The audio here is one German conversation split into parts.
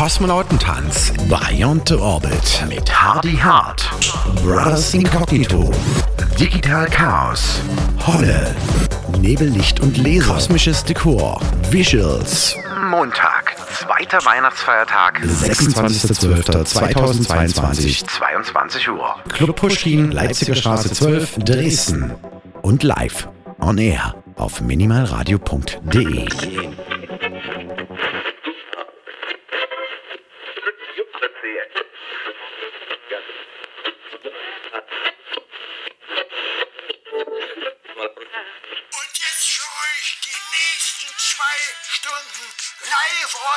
Kosmonautentanz Beyond the Orbit mit Hardy Hart, Brothers Incognito, Digital Chaos, Holle, Nebel, Licht und Laser, kosmisches Dekor, Visuals. Montag, zweiter Weihnachtsfeiertag, 26.12.2022, 22 Uhr. Club Pushkin, Leipziger Straße 12, Dresden. Und live on air auf minimalradio.de.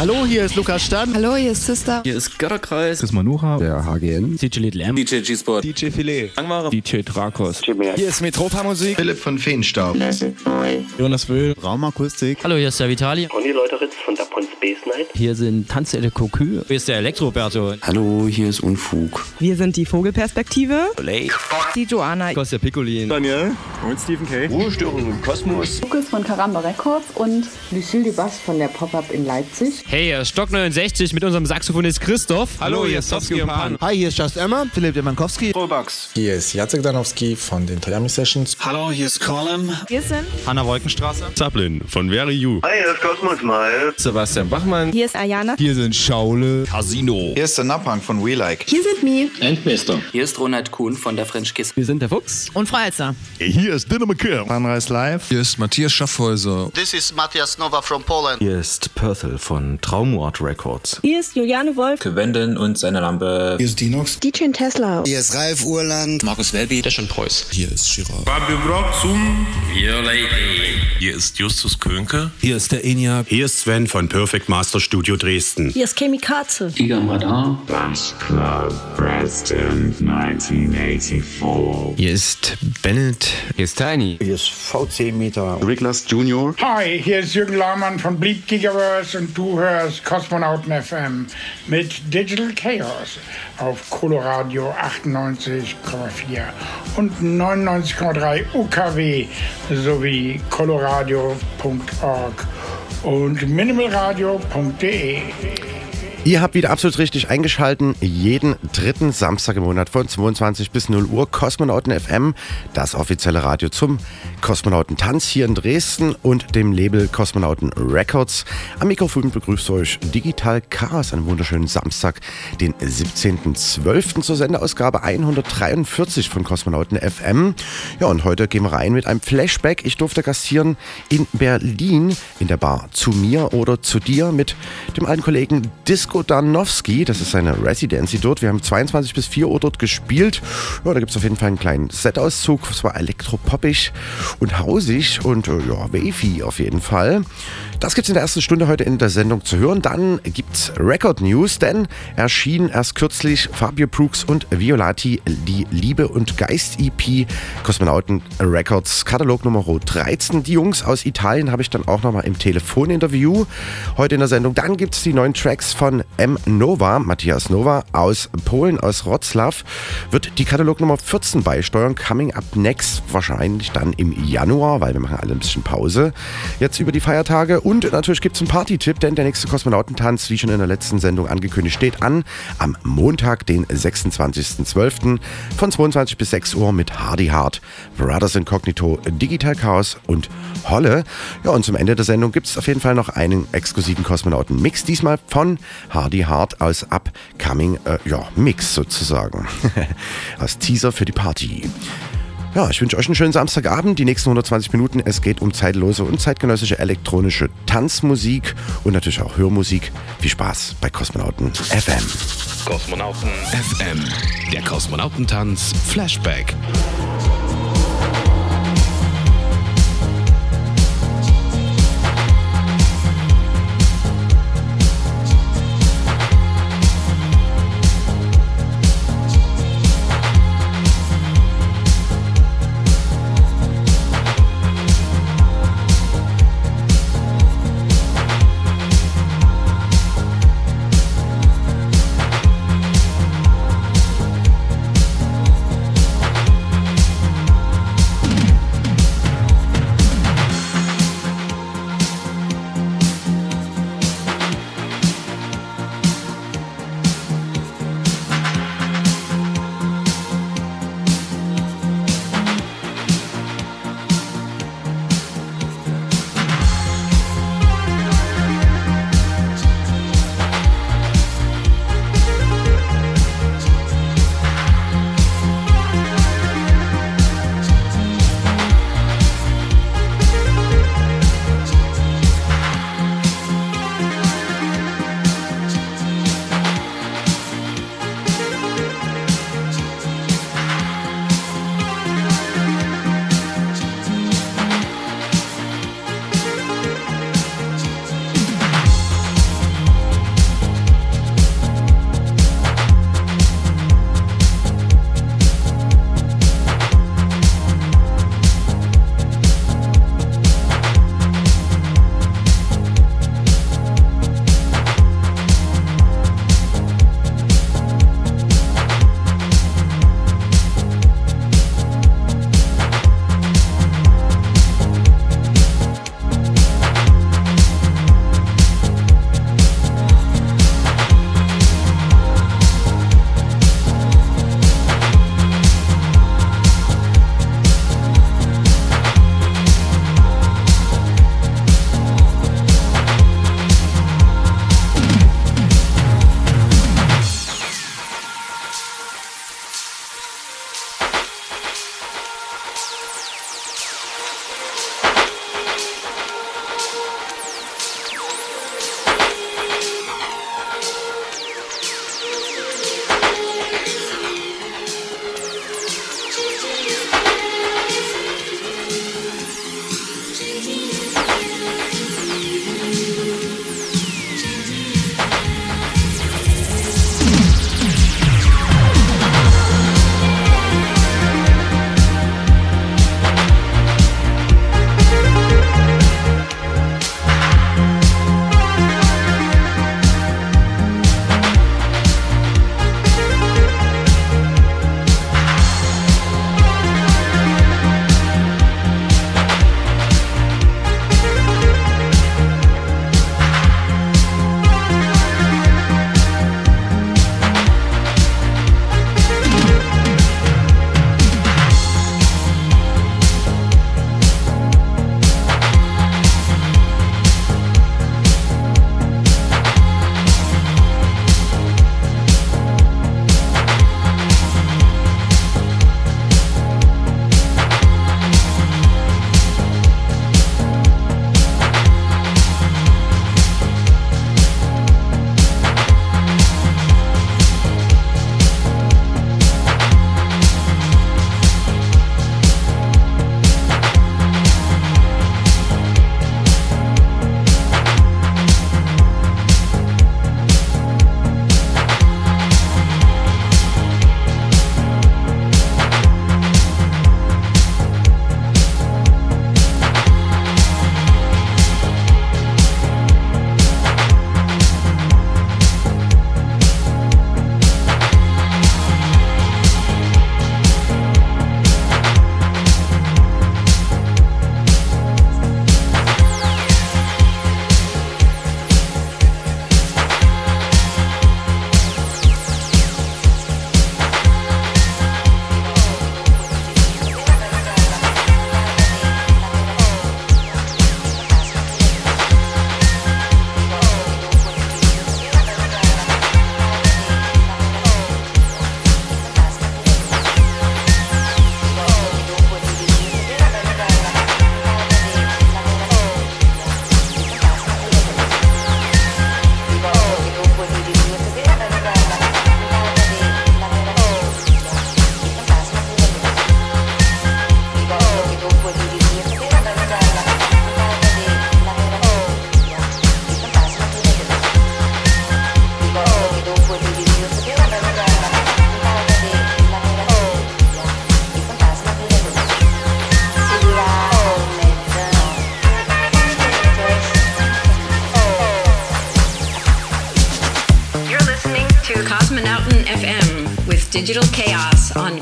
Hallo, hier ist Lukas Stan. Hallo, hier ist Sister. Hier ist Götterkreis. Das ist Manuha. Der HGN. DJ Little M. DJ G-Sport. DJ Filet. Angmare. DJ Drakos. Hier ist Metropa Musik. Philipp von Feenstaub. Jonas Will. Raumakustik. Hallo, hier ist der Vitali. Conny Leuteritz von Dapon Space Night. Hier sind Tanzelle Kokü. Hier ist der Elektroberto. Hallo, hier ist Unfug. Wir sind die Vogelperspektive. Die Joanna. Kostja Piccolin. Daniel. Und Stephen K. Ruhestörung im Kosmos. Lukas von Karamba Records und Lucille de Bass von der Pop-Up in Leipzig. Hey, hier ist Stock 69 mit unserem Saxophonist Christoph. Hallo, hier ist Sofsky und Pan. Hi, hier ist Just Emma. Philipp Demankowski. Rollbugs. Hier ist Jacek Danowski von den Toyami Sessions. Hallo, hier ist Colin. Wir sind Hanna Wolkenstraße. Zaplin von Very You. Hi, hier ist Cosmos Miles. Sebastian Bachmann. Hier ist Ayana. Hier sind Schaule. Casino. Hier ist der Napang von We Like. Hier sind Mi. Hier ist Ronald Kuhn von der French Kiss. Wir sind der Fuchs. Und Frau Elster. Hier ist Dinner McKim. Sunrise Live. Hier ist Matthias Schaffhäuser. This is Matthias Nova from Poland. Hier ist Perthel von Traumort Records. Hier ist Juliane Wolf. Wenden und seine Lampe. Hier ist Dinox. DJ Tesla. Hier ist Ralf Urland. Markus Welby, der schon Preuß. Hier ist Shira. Hier ist Justus Könke. Hier ist der ENIAC. Hier ist Sven von Perfect Master Studio Dresden. Hier ist Kemi Katze. Giga am Radar. Hier ist Bennett. Hier ist Tiny. Hier ist VC Meter. Riglas Junior. Hi, hier ist Jürgen Laumann von Bleed Gigaverse und du hörst Kosmonauten FM mit Digital Chaos auf Coloradio 98,4 und 99,3 UKW sowie coloradio.org und minimalradio.de. Ihr habt wieder absolut richtig eingeschalten. Jeden dritten Samstag im Monat von 22 bis 0 Uhr Kosmonauten FM, das offizielle Radio zum Kosmonautentanz hier in Dresden und dem Label Kosmonauten Records. Am Mikrofon begrüßt euch Digital Chaos, einen wunderschönen Samstag, den 17.12. zur Sendeausgabe 143 von Kosmonauten FM. Ja, und heute gehen wir rein mit einem Flashback. Ich durfte gastieren in Berlin in der Bar zu mir oder zu dir mit dem alten Kollegen Disco Danowski. Das ist seine Residency dort. Wir haben 22 bis 4 Uhr dort gespielt. Ja, da gibt es auf jeden Fall einen kleinen Setauszug. Es war elektropoppig und hausig und äh, ja, wavy auf jeden Fall. Das gibt es in der ersten Stunde heute in der Sendung zu hören. Dann gibt es Record News, denn erschien erst kürzlich Fabio Brooks und Violati die Liebe und Geist EP Kosmonauten Records Katalog Nummer 13. Die Jungs aus Italien habe ich dann auch nochmal im Telefoninterview heute in der Sendung. Dann gibt es die neuen Tracks von M. Nova, Matthias Nova aus Polen, aus Wroclaw, wird die Katalog Nummer 14 beisteuern. Coming up next, wahrscheinlich dann im Januar, weil wir machen alle ein bisschen Pause jetzt über die Feiertage. Und natürlich gibt es einen Party-Tipp, denn der nächste Kosmonautentanz, wie schon in der letzten Sendung angekündigt, steht an am Montag, den 26.12. von 22 bis 6 Uhr mit Hardy Hard, Brothers Incognito, Digital Chaos und Holle. Ja, und zum Ende der Sendung gibt es auf jeden Fall noch einen exklusiven Kosmonauten-Mix, diesmal von Hardy Hard aus Upcoming äh, ja, Mix sozusagen. als Teaser für die Party. Ja, ich wünsche euch einen schönen Samstagabend. Die nächsten 120 Minuten. Es geht um zeitlose und zeitgenössische elektronische Tanzmusik und natürlich auch Hörmusik. Viel Spaß bei Kosmonauten FM. Kosmonauten FM. Der Kosmonautentanz Flashback. Digital Chaos on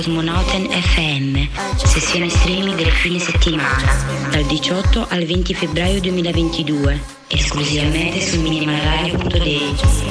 Cosmonauten FM, sessione streaming del fine settimana, dal 18 al 20 febbraio 2022, esclusivamente su minimalradio.de.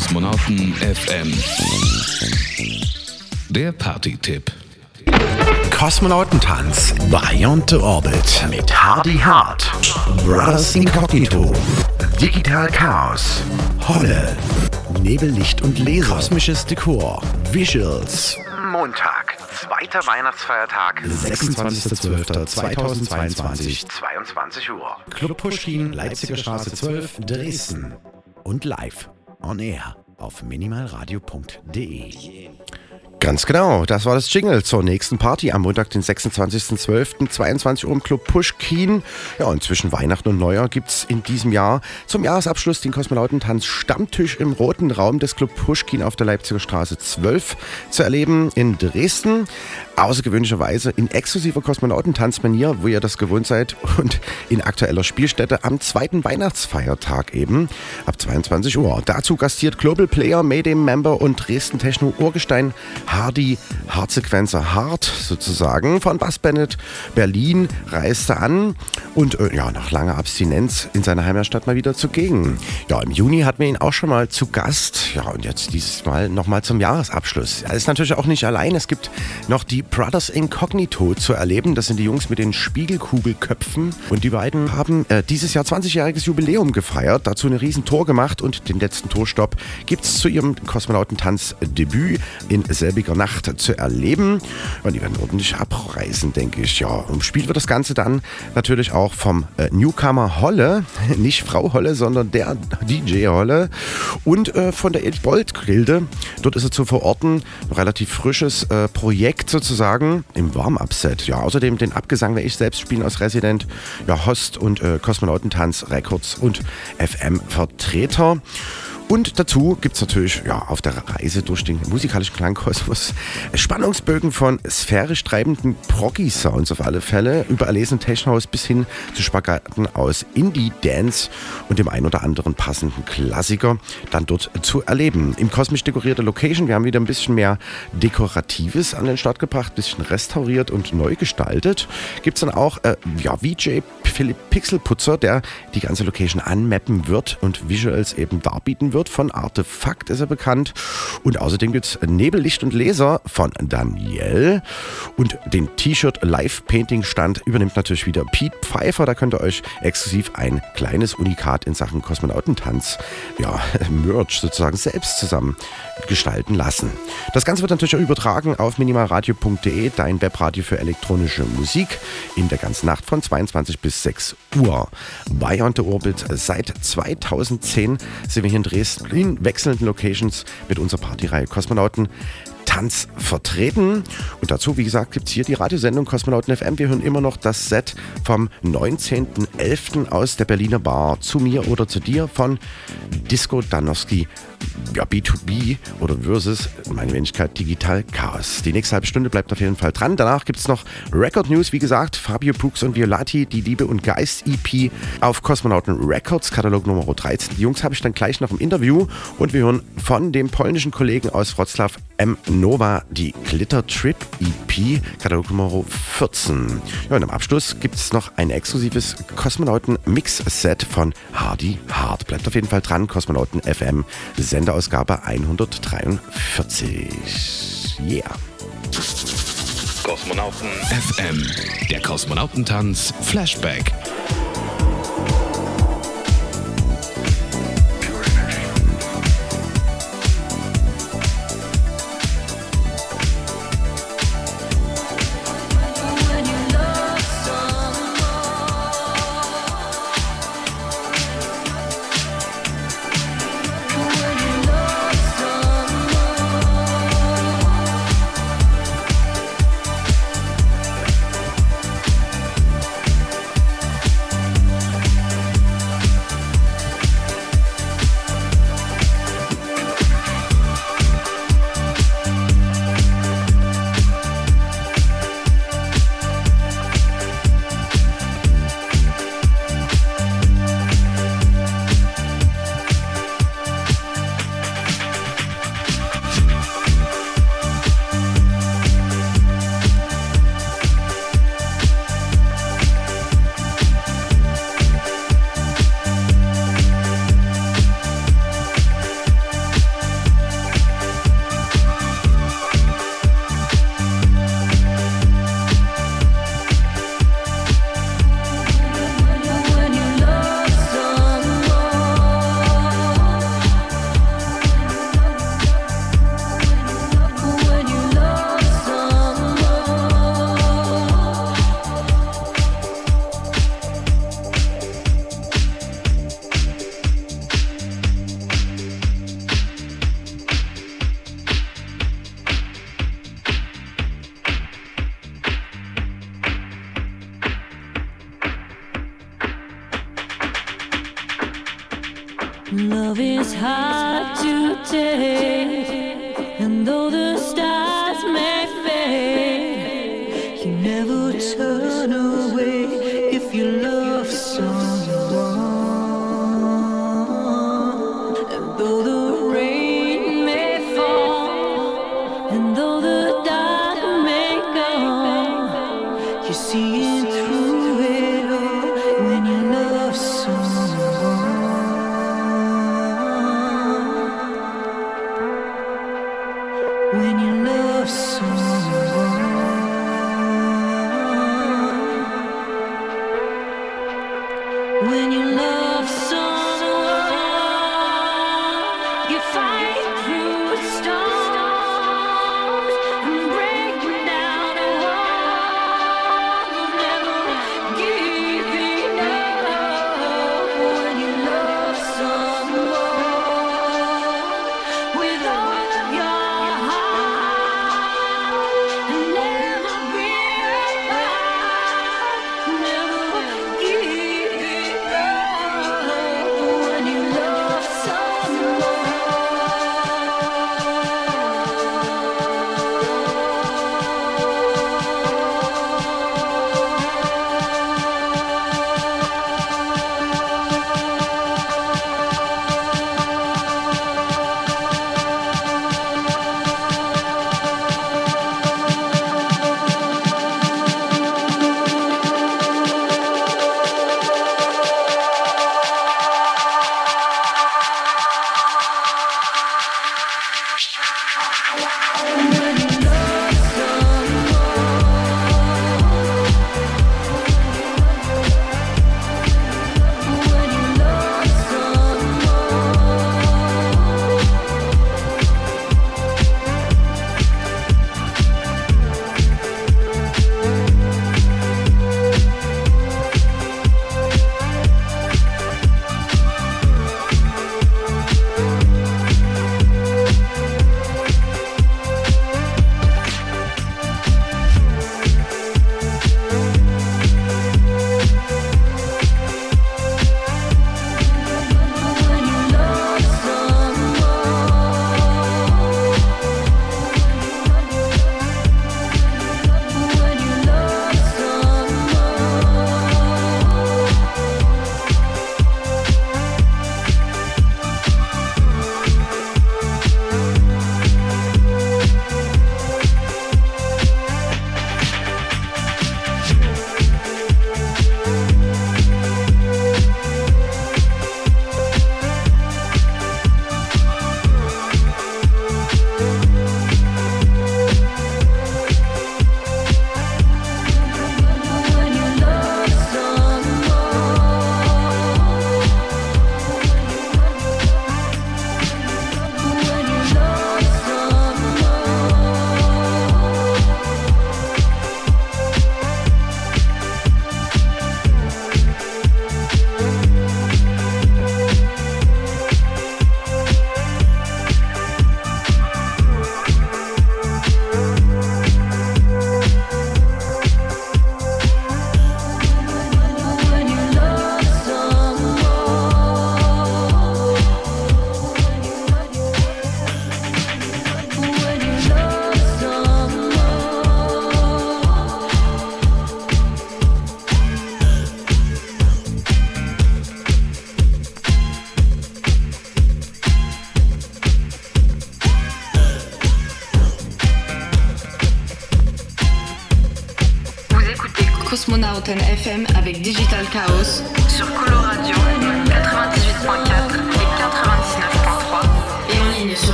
Kosmonauten FM. Der Party-Tipp. Kosmonautentanz Beyond the Orbit mit Hardy Hart, Brothers Incognito, Digital Chaos, Holle, Nebel, Licht und Laser, kosmisches Dekor, Visuals. Montag, zweiter Weihnachtsfeiertag, 26.12.2022, 22 Uhr. Club Pushkin, Leipziger Straße 12, Dresden. Und live on air auf minimalradio.de. Ganz genau, das war das Jingle zur nächsten Party am Montag, den 26.12.22 Uhr im Club Pushkin. Ja, und zwischen Weihnachten und Neujahr gibt es in diesem Jahr zum Jahresabschluss den Kosmonautentanz Stammtisch im roten Raum des Club Pushkin auf der Leipziger Straße 12 zu erleben in Dresden. Außergewöhnlicherweise in exklusiver Kosmonautentanzmanier, wo ihr das gewohnt seid, und in aktueller Spielstätte am zweiten Weihnachtsfeiertag eben ab 22 Uhr. Dazu gastiert Global Player, Mayday Member und Dresden Techno Urgestein Hardy Hartsequenzer Hart sozusagen von Bass Bennett Berlin reiste an und äh, ja, nach langer Abstinenz in seiner Heimatstadt mal wieder zugegen. Ja, im Juni hatten wir ihn auch schon mal zu Gast. Ja, und jetzt dieses Mal nochmal zum Jahresabschluss. Er ist natürlich auch nicht allein. Es gibt noch die Brothers Incognito zu erleben. Das sind die Jungs mit den Spiegelkugelköpfen. Und die beiden haben äh, dieses Jahr 20-jähriges Jubiläum gefeiert, dazu eine riesen Tour gemacht und den letzten Tourstopp gibt es zu ihrem Kosmonautentanz-Debüt in selbiger Nacht zu erleben. Und die werden ordentlich abreisen, denke ich. Ja, umspielt wird das Ganze dann natürlich auch vom äh, Newcomer Holle, nicht Frau Holle, sondern der DJ Holle und äh, von der Bolt Gilde. Dort ist er zu verorten. Ein relativ frisches äh, Projekt sozusagen im Warm-Up-Set. Ja, außerdem den Abgesang werde ich selbst spielen als Resident, ja, Host und äh, Kosmonautentanz Records und FM-Vertreter. Und dazu gibt es natürlich ja, auf der Reise durch den musikalischen Klangkosmos Spannungsbögen von sphärisch treibenden Proggy-Sounds auf alle Fälle, über erlesenen Techno-House bis hin zu Spagaten aus Indie-Dance und dem ein oder anderen passenden Klassiker dann dort zu erleben. Im kosmisch dekorierten Location, wir haben wieder ein bisschen mehr Dekoratives an den Start gebracht, ein bisschen restauriert und neu gestaltet. Gibt es dann auch äh, ja, VJ Philipp Pixelputzer, der die ganze Location anmappen wird und Visuals eben darbieten wird. Von Artefakt ist er bekannt. Und außerdem gibt es Nebel, Licht und Laser von Daniel. Und den T-Shirt Live Painting Stand übernimmt natürlich wieder Pete Pfeiffer. Da könnt ihr euch exklusiv ein kleines Unikat in Sachen Kosmonautentanz, ja, Merch sozusagen selbst zusammen gestalten lassen. Das Ganze wird natürlich auch übertragen auf minimalradio.de, dein Webradio für elektronische Musik, in der ganzen Nacht von 22 bis 6 Uhr. Bei On the Orbit seit 2010 sind wir hier in Dresden in wechselnden Locations mit unserer Partyreihe Kosmonauten Tanz vertreten. Und dazu, wie gesagt, gibt es hier die Radiosendung Kosmonauten FM. Wir hören immer noch das Set vom 19.11. aus der Berliner Bar Zu mir oder zu dir von Disco Danowski ja, B2B oder versus meine Wenigkeit Digital Chaos. Die nächste halbe Stunde bleibt auf jeden Fall dran. Danach gibt es noch Record News, wie gesagt, Fabio Brooks und Violati, die Liebe und Geist EP auf Kosmonauten Records, Katalog Nummer 13. Die Jungs habe ich dann gleich noch im Interview und wir hören von dem polnischen Kollegen aus Wroclaw M. Nova die Glitter Trip EP, Katalog Nummer 14. Ja, und am Abschluss gibt es noch ein exklusives Kosmonauten Mix Set von Hardy Hart. Bleibt auf jeden Fall dran, Kosmonauten FM Senderausgabe 143. Yeah. Kosmonauten FM. Der Kosmonautentanz Flashback.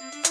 Bye.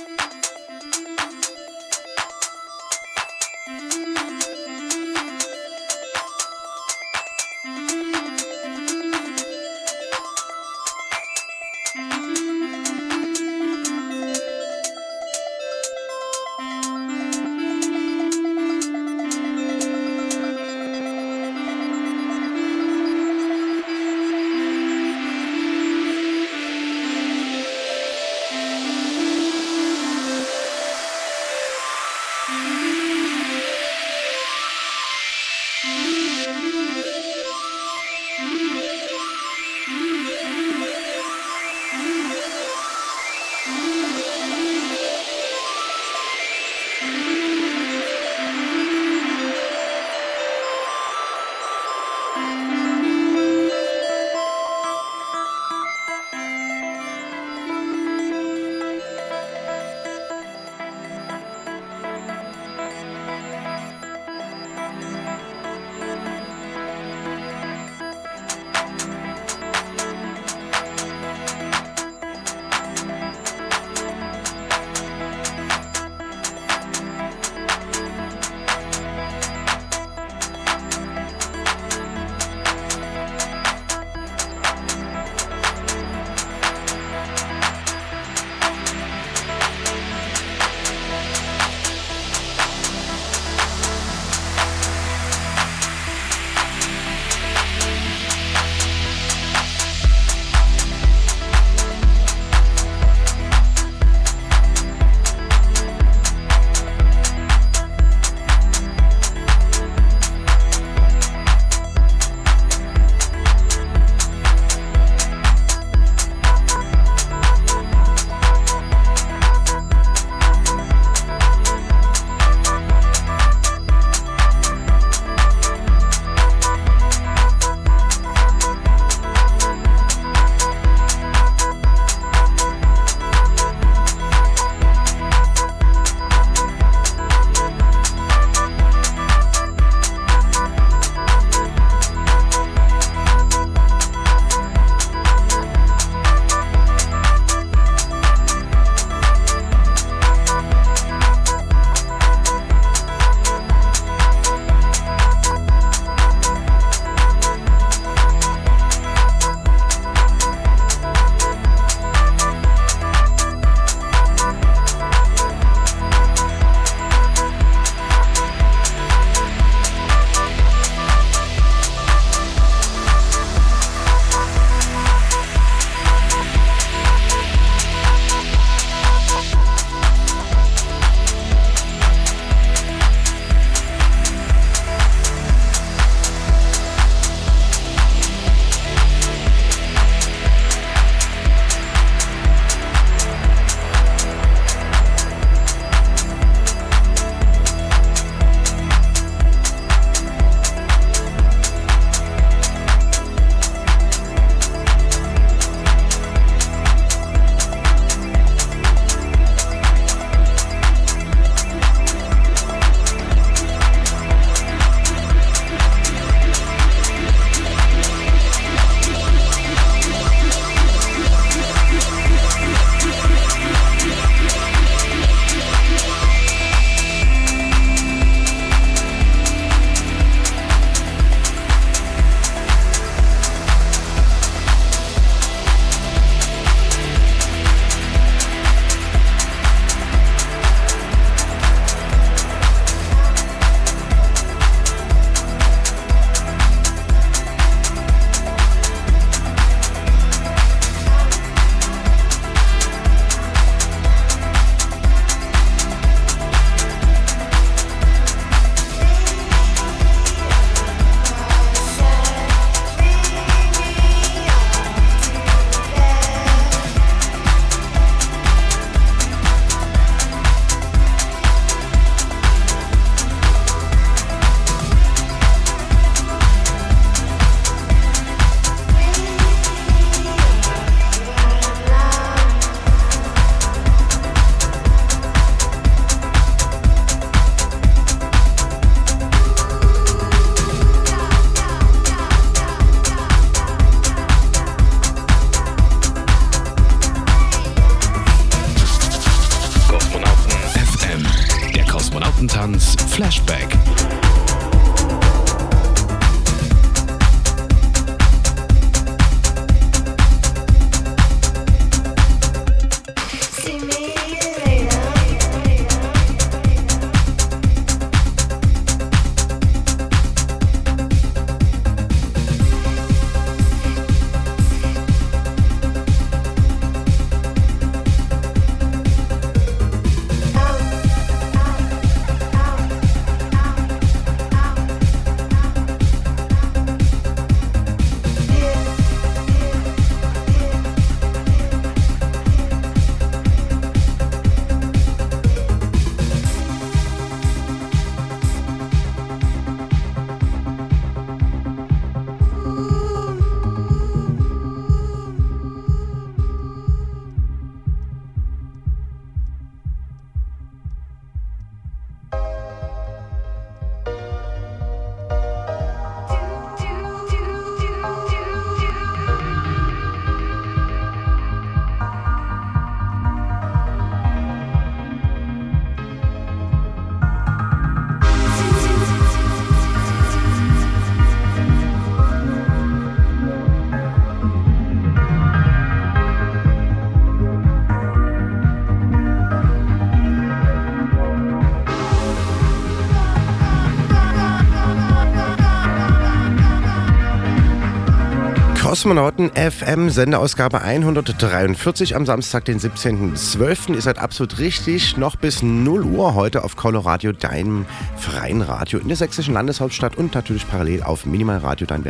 Kosmonauten FM, Sendeausgabe 143 am Samstag, den 17.12. Ihr seid absolut richtig. Noch bis 0 Uhr heute auf Coloradio, deinem freien Radio in der sächsischen Landeshauptstadt und natürlich parallel auf Minimalradio, dein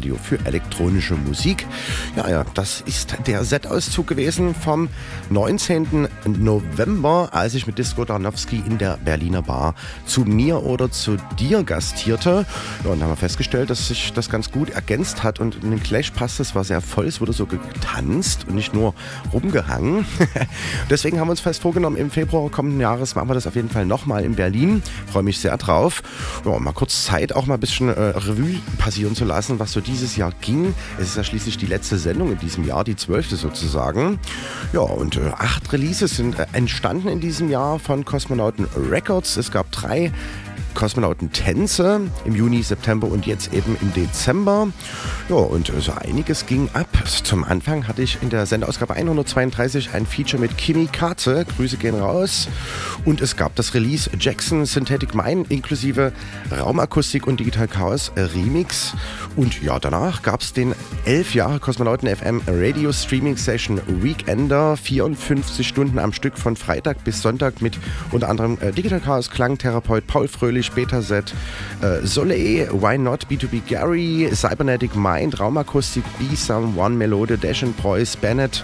Webradio für elektronische Musik. Ja, ja, das ist der Set-Auszug gewesen vom 19. November, als ich mit Disco Darnowski in der Berliner Bar zu mir oder zu dir gastierte. Ja, und haben wir festgestellt, dass sich das ganz gut ergänzt hat und in den Clash passt. Es war sehr voll, es wurde so getanzt und nicht nur rumgehangen. Deswegen haben wir uns fest vorgenommen, im Februar kommenden Jahres machen wir das auf jeden Fall nochmal in Berlin. Freue mich sehr drauf. Ja, mal kurz Zeit, auch mal ein bisschen äh, Revue passieren zu lassen, was so dieses Jahr ging. Es ist ja schließlich die letzte Sendung in diesem Jahr, die zwölfte sozusagen. Ja, und äh, acht Releases sind äh, entstanden in diesem Jahr von Kosmonauten Records. Es gab drei Kosmonauten-Tänze im Juni, September und jetzt eben im Dezember. Ja, und so einiges ging ab. Zum Anfang hatte ich in der Sendeausgabe 132 ein Feature mit Kimi Katze. Grüße gehen raus. Und es gab das Release Jackson Synthetic Mind inklusive Raumakustik und Digital Chaos Remix. Und ja, danach gab es den 11 Jahre Kosmonauten FM Radio Streaming Session Weekender. 54 Stunden am Stück von Freitag bis Sonntag mit unter anderem äh, Digital Chaos Klangtherapeut Paul Fröhlich, Beta-Set, äh, Soleil, Why Not, B2B Gary, Cybernetic Mind, Raumakustik, B-Some, One Melode, Dash and Boys, Bennett,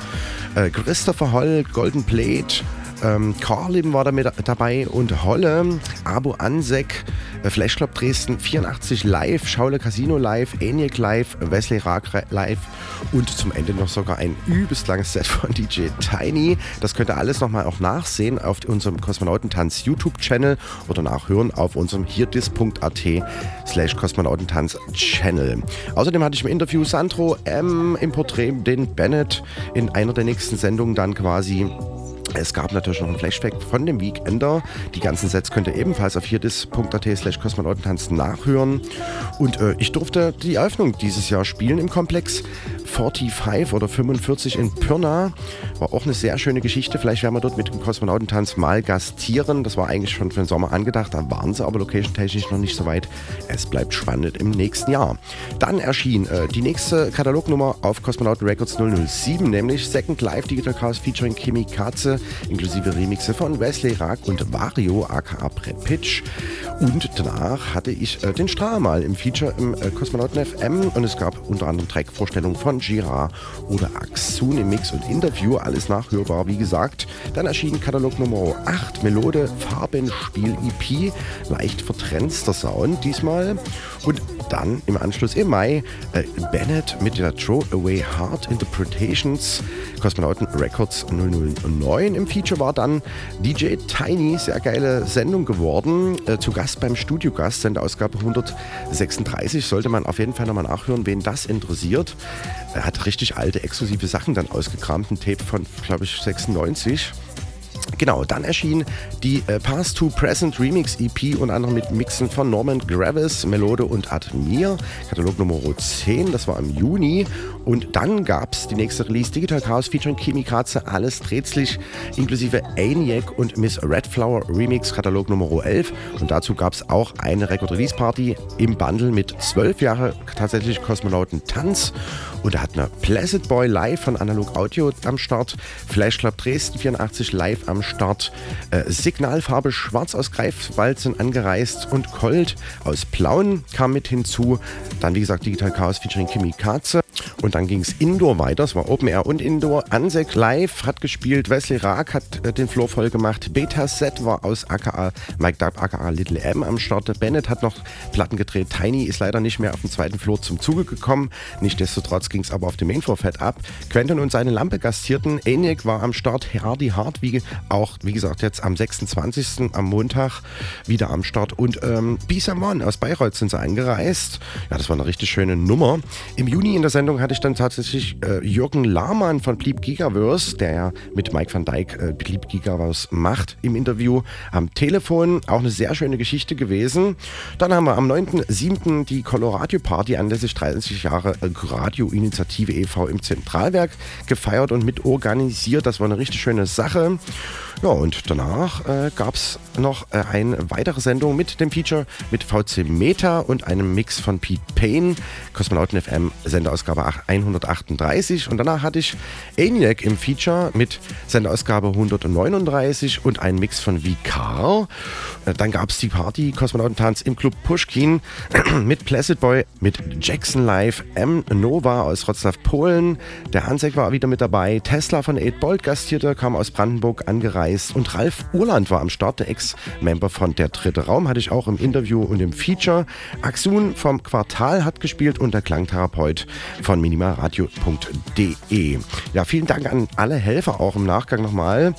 äh, Christopher Holl, Golden Plate, ähm, Carlin war da mit dabei und Holle, Abo Ansek, äh, Flash Club Dresden 84 live, Schaule Casino live, ENIAC live, Wesley Raag live und zum Ende noch sogar ein übelst langes Set von DJ Tiny. Das könnt ihr alles nochmal auch nachsehen auf unserem Kosmonautentanz YouTube-Channel oder nachhören auf unserem hierdis.at slash Kosmonautentanz Channel. Außerdem hatte ich im Interview Sandro M im Porträt den Bennett in einer der nächsten Sendungen dann quasi es gab natürlich noch ein Flashback von dem Weekender. Die ganzen Sets könnt ihr ebenfalls auf hierdis.at slash kosmonautentanz nachhören. Und äh, ich durfte die Eröffnung dieses Jahr spielen im Komplex 45 oder 45 in Pirna. War auch eine sehr schöne Geschichte. Vielleicht werden wir dort mit dem Kosmonautentanz mal gastieren. Das war eigentlich schon für den Sommer angedacht. Da waren sie aber location-technisch noch nicht so weit. Es bleibt spannend im nächsten Jahr. Dann erschien äh, die nächste Katalognummer auf Kosmonauten Records 007, nämlich Second Life Digital Chaos featuring Kimi Katze inklusive Remixe von Wesley Raag und Vario aka Brett Pitch. Und danach hatte ich äh, den Strahl mal im Feature im äh, Kosmonauten FM und es gab unter anderem Trackvorstellungen von Girard oder Axun im Mix und Interview, alles nachhörbar, wie gesagt. Dann erschien Katalog Nummer 8, Melode Farbenspiel EP, leicht vertrennster Sound diesmal. Und dann im Anschluss im Mai äh, Bennett mit der Throw Away Heart Interpretations, Kosmonauten Records 009. Im Feature war dann DJ Tiny, sehr geile Sendung geworden, äh, zu Gast beim Studiogast, Sendeausgabe 136. Sollte man auf jeden Fall nochmal nachhören, wen das interessiert. Er hat richtig alte, exklusive Sachen dann ausgekramt, ein Tape von, glaube ich, 96. Genau, dann erschien die äh, Past to Present Remix EP, unter anderem mit Mixen von Norman Gravis, Melode und Admir, Katalog Nummer 10, das war im Juni. Und dann gab es die nächste Release, Digital Chaos featuring Kimi Katze, alles dreht sich, inklusive ENIAC und Miss Redflower Remix, Katalog Nummer 11. Und dazu gab es auch eine Record-Release-Party im Bundle mit zwölf Jahre tatsächlich Kosmonauten Tanz. Und da hatten wir Placid Boy live von Analog Audio am Start, Flash Club Dresden 84 live am Start, äh, Signalfarbe Schwarz aus Greifswald sind angereist und Colt aus Plauen kam mit hinzu. Dann wie gesagt Digital Chaos featuring Kimi Katze. Und dann ging es Indoor weiter, es war Open Air und Indoor. Ansek live hat gespielt, Wesley Raak hat äh, den Floor voll gemacht, Beta Set war aus AKA Mike Dub, AKA Little M am Start. Bennett hat noch Platten gedreht, Tiny ist leider nicht mehr auf dem zweiten Floor zum Zuge gekommen. Nichtsdestotrotz ging es aber auf dem Main Floor fett ab. Quentin und seine Lampe gastierten. ENIAC war am Start, Hardy Hard, wie auch, wie gesagt, jetzt am 26. am Montag wieder am Start. Und ähm, Bisamon aus Bayreuth sind sie eingereist. Ja, das war eine richtig schöne Nummer. Im Juni in der Sendung hatte ich dann tatsächlich äh, Jürgen Lahmann von Bleep Gigaverse, der ja mit Mike van Dijk äh, Bleep Gigaverse macht, im Interview am Telefon. Auch eine sehr schöne Geschichte gewesen. Dann haben wir am 9.7. die Coloradio Party anlässlich 30 Jahre äh, Radio-Initiative e.V. im Zentralwerk gefeiert und mit organisiert. Das war eine richtig schöne Sache. Ja, und danach äh, gab es noch äh, eine weitere Sendung mit dem Feature mit VC Meta und einem Mix von Pete Payne, Kosmonauten FM, Senderausgabe 138. Und danach hatte ich ENIAC im Feature mit Senderausgabe 139 und einen Mix von VCar. Äh, dann gab es die Party Kosmonautentanz im Club Pushkin mit Placid Boy, mit Jackson Live, M. Nova aus Wrocław, Polen. Der Hansek war wieder mit dabei. Tesla von 8 Bolt gastierte, kam aus Brandenburg angereist. Und Ralf Urland war am Start, der Ex-Member von Der Dritte Raum, hatte ich auch im Interview und im Feature. Axun vom Quartal hat gespielt und der Klangtherapeut von minimalradio.de. Ja, vielen Dank an alle Helfer auch im Nachgang nochmal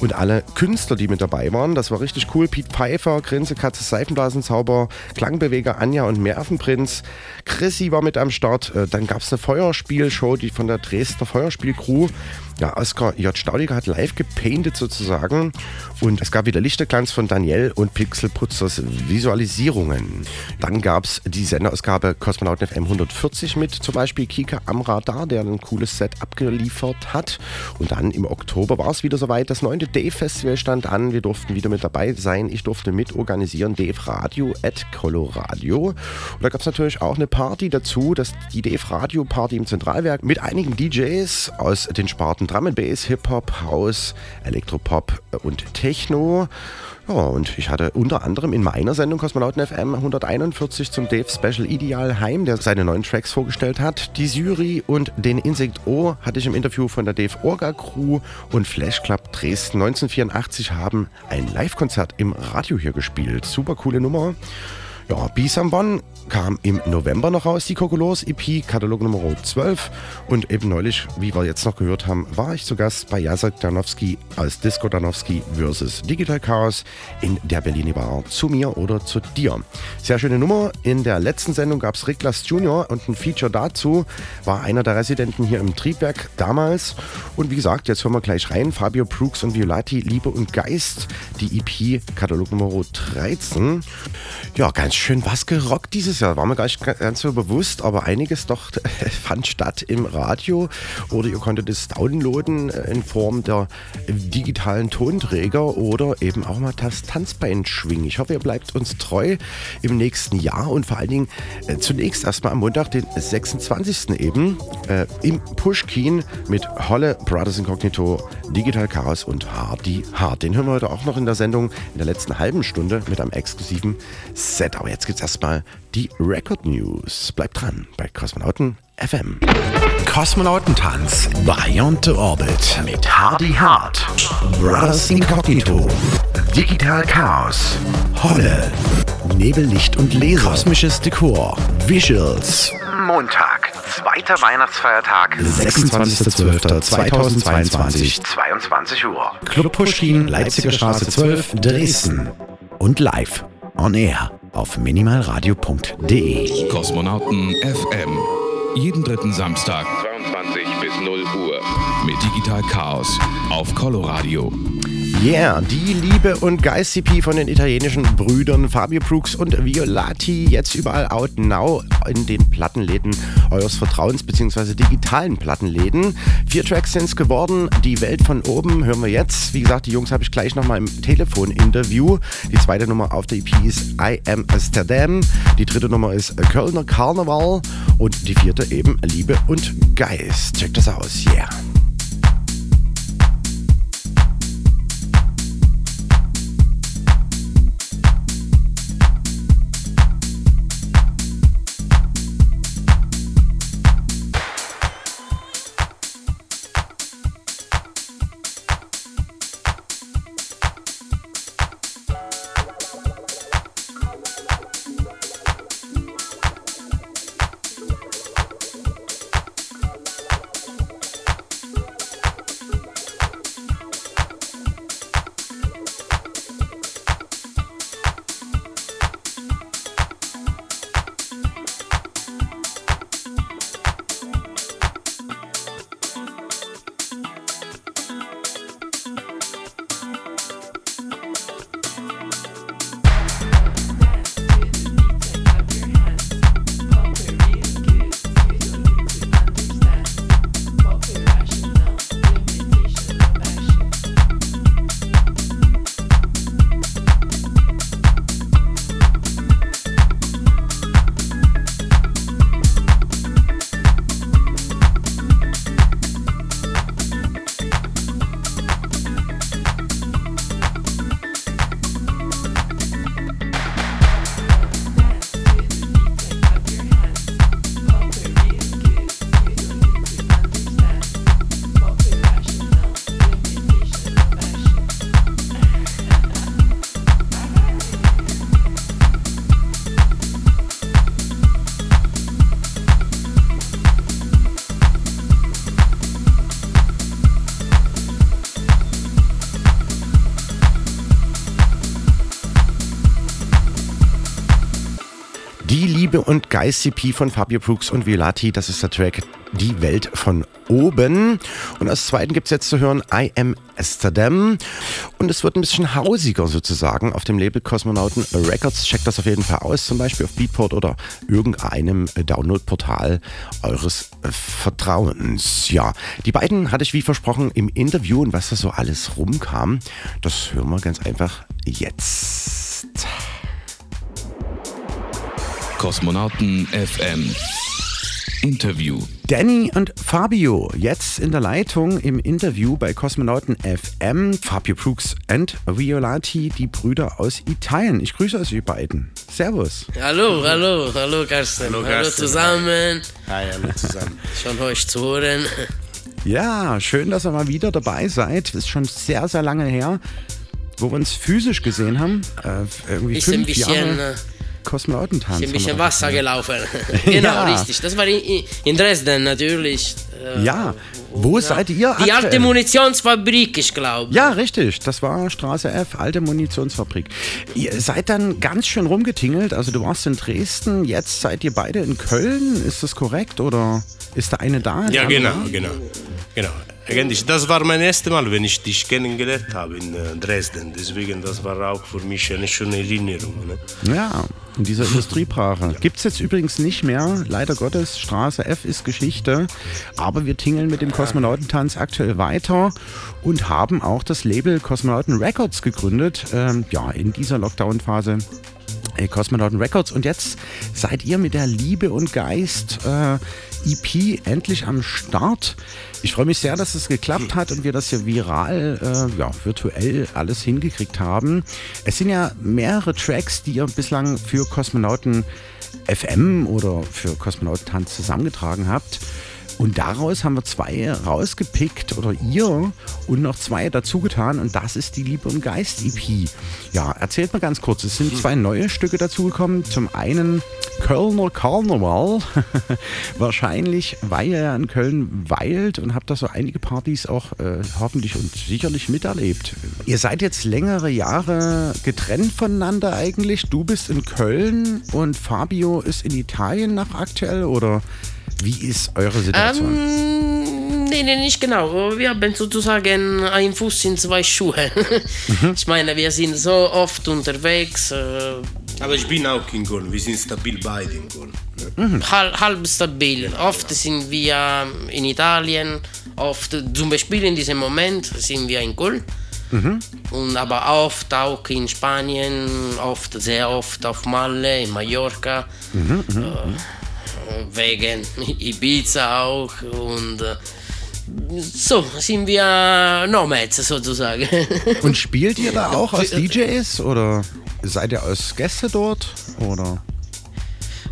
und alle Künstler, die mit dabei waren. Das war richtig cool. Pete Pfeiffer, Grinse, Katze, Seifenblasenzauber, Klangbeweger Anja und Nervenprinz. Chrissy war mit am Start. Äh, Dann gab es eine Feuerspielshow, die von der Dresdner Feuerspielcrew. Ja, Oskar J. Staudiger hat live gepainted sozusagen. Und es gab wieder Lichterglanz von Daniel und Pixelputzers Visualisierungen. Dann gab es die Senderausgabe Kosmonauten FM 140 mit zum Beispiel Kika am Radar, der ein cooles Set abgeliefert hat. Und dann im Oktober war es wieder soweit. Das neunte Dave Festival stand an. Wir durften wieder mit dabei sein. Ich durfte mit organisieren. Dave Radio at Coloradio. Und da gab es natürlich auch eine Party dazu. Das, die Dave Radio Party im Zentralwerk mit einigen DJs aus den Sparten Drum Bass, Hip-Hop, House, Elektropop und Techno. Ja, und ich hatte unter anderem in meiner Sendung Kosmonauten FM 141 zum Dave Special Ideal Heim, der seine neuen Tracks vorgestellt hat. Die Jury und den Insect O hatte ich im Interview von der Dave Orga Crew und Flash Club Dresden 1984 haben ein Live-Konzert im Radio hier gespielt. Super coole Nummer. Ja, Bisambon kam im November noch raus, die Kokolos EP, Katalog Nummer 12. Und eben neulich, wie wir jetzt noch gehört haben, war ich zu Gast bei Jacek Danowski als Disco Danowski vs. Digital Chaos in der Berliner Bar zu mir oder zu dir. Sehr schöne Nummer. In der letzten Sendung gab es Riklas Junior und ein Feature dazu war einer der Residenten hier im Triebwerk damals. Und wie gesagt, jetzt hören wir gleich rein. Fabio Brooks und Violati, Liebe und Geist, die EP, Katalog Nummer 13. Ja, ganz schön was gerockt dieses Jahr. War mir gar nicht ganz so bewusst, aber einiges doch fand statt im Radio oder ihr konntet es downloaden äh, in Form der digitalen Tonträger oder eben auch mal das Tanzbein schwingen. Ich hoffe, ihr bleibt uns treu im nächsten Jahr und vor allen Dingen äh, zunächst erstmal am Montag, den 26. eben äh, im Pushkin mit Holle, Brothers Incognito, Digital Chaos und Hardy Hard. Den hören wir heute auch noch in der Sendung in der letzten halben Stunde mit einem exklusiven Set. Aber jetzt gibt's erstmal die Record News. Bleibt dran bei Kosmonauten FM. Kosmonautentanz. Beyond the Orbit. Mit Hardy Hart, Brothers Incognito, Digital Chaos, Holle, Nebellicht und Laser, kosmisches Dekor, Visuals. Montag, zweiter Weihnachtsfeiertag, 26.12.2022, 22 Uhr. Club Pushkin, Leipziger Straße 12, Dresden. Und live on air auf minimalradio.de. Kosmonauten FM. Jeden dritten Samstag 22 bis 0 Uhr. mit Digital Chaos auf Coloradio. Yeah, die Liebe und Geist CP von den italienischen Brüdern Fabio Brooks und Violati jetzt überall out now in den Plattenläden eures Vertrauens beziehungsweise digitalen Plattenläden. Vier Tracks sind es geworden. Die Welt von oben hören wir jetzt. Wie gesagt, die Jungs habe ich gleich nochmal im Telefoninterview. Die zweite Nummer auf der EP ist I Am Amsterdam. Die dritte Nummer ist Kölner Karneval und die vierte eben Liebe und Geist. Check das aus. Yeah. Und Geist CP von Fabio Brooks und Violati, das ist der Track Die Welt von oben. Und als zweiten gibt es jetzt zu hören I Am Amsterdam. Und es wird ein bisschen hausiger sozusagen auf dem Label Kosmonauten Records. Checkt das auf jeden Fall aus, zum Beispiel auf Beatport oder irgendeinem Downloadportal eures Vertrauens. Ja, die beiden hatte ich wie versprochen im Interview und was da so alles rumkam, das hören wir ganz einfach jetzt. Kosmonauten FM. Interview. Danny und Fabio jetzt in der Leitung im Interview bei Kosmonauten FM. Fabio Brooks und Violati, die Brüder aus Italien. Ich grüße euch, ihr beiden. Servus. Hallo, hallo, hallo Carsten. Hallo, Carsten. zusammen. Hi, hallo zusammen. Schön euch zu hören. Ja, schön, dass ihr mal wieder dabei seid. Ist schon sehr, sehr lange her, wo wir uns physisch gesehen haben. Äh, irgendwie ein fünf bisschen, Jahre. Kosmonautentanz. Ist ein bisschen Wasser gelaufen. genau, Ja. richtig. Das war in, in Dresden natürlich. Äh, Ja, wo seid ihr Die alte aktuell? Munitionsfabrik, ich glaube. Ja, richtig. Das war Straße F, alte Munitionsfabrik. Ihr seid dann ganz schön rumgetingelt. Also du warst in Dresden, jetzt seid ihr beide in Köln. Ist das korrekt oder ist der eine da? Ja, genau, da? genau. genau. Eigentlich, das war mein erstes Mal, wenn ich dich kennengelernt habe in äh, Dresden. Deswegen, das war auch für mich eine schöne Erinnerung. Ne? Ja, in dieser Industriebrache. Gibt es jetzt übrigens nicht mehr. Leider Gottes, Straße F ist Geschichte. Aber wir tingeln mit dem Kosmonautentanz aktuell weiter und haben auch das Label Kosmonauten Records gegründet. Ähm, ja, in dieser Lockdown-Phase. Äh, Kosmonauten Records. Und jetzt seid ihr mit der Liebe und Geist äh, EP endlich am Start. Ich freue mich sehr, dass es geklappt hat und wir das hier viral, äh, ja, virtuell alles hingekriegt haben. Es sind ja mehrere Tracks, die ihr bislang für Kosmonauten FM oder für Kosmonautentanz zusammengetragen habt. Und daraus haben wir zwei rausgepickt oder ihr und noch zwei dazugetan und das ist die Liebe und Geist EP. Ja, erzählt mal ganz kurz, es sind zwei neue Stücke dazugekommen. Zum einen Kölner Karneval, wahrscheinlich, weil ihr ja in Köln weilt und habt da so einige Partys auch äh, hoffentlich und sicherlich miterlebt. Ihr seid jetzt längere Jahre getrennt voneinander eigentlich. Du bist in Köln und Fabio ist in Italien nach aktuell oder wie ist eure Situation? Ähm, Nee, nee, nicht genau. Wir haben sozusagen einen Fuß in zwei Schuhe. Ich meine, wir sind so oft unterwegs. Äh, Aber ich bin auch in Köln, wir sind stabil beide in Köln. halb, halb stabil. Oft sind wir in Italien, oft, zum Beispiel in diesem Moment sind wir in Köln. Und aber oft auch in Spanien, oft, sehr oft auf Malle, in Mallorca, äh, wegen Ibiza auch und äh, so sind wir Nomads sozusagen. Und spielt ihr da auch als DJs oder seid ihr als Gäste dort? Oder?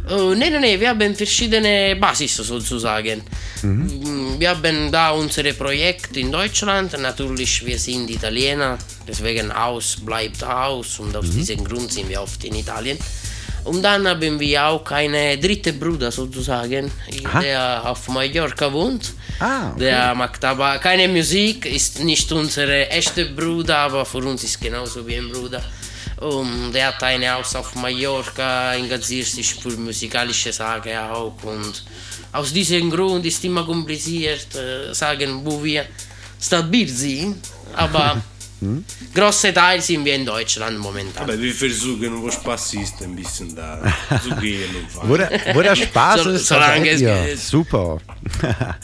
Oh, nee, nee, nee, wir haben verschiedene Basis sozusagen. Mm, Wir haben da unsere Projekte in Deutschland. Natürlich, wir sind Italiener, deswegen Haus bleibt Haus und aus diesem Grund sind wir oft in Italien. Und dann haben wir auch einen dritten Bruder sozusagen, Aha. der auf Mallorca wohnt. Ah, okay. Der macht aber keine Musik, ist nicht unser echter Bruder, aber für uns ist genauso wie ein Bruder. Und er hat ein Haus auf Mallorca, engagiert sich für musikalische Sachen auch. Und aus diesem Grund ist immer kompliziert, äh, sagen, wo wir stabil sind. Aber große Teil sind wir in Deutschland momentan. Aber wir versuchen, wo Spaß ist, ein bisschen da zu gehen und fahren. Wo der, wo der Spaß So- ist, solange es geht. Super.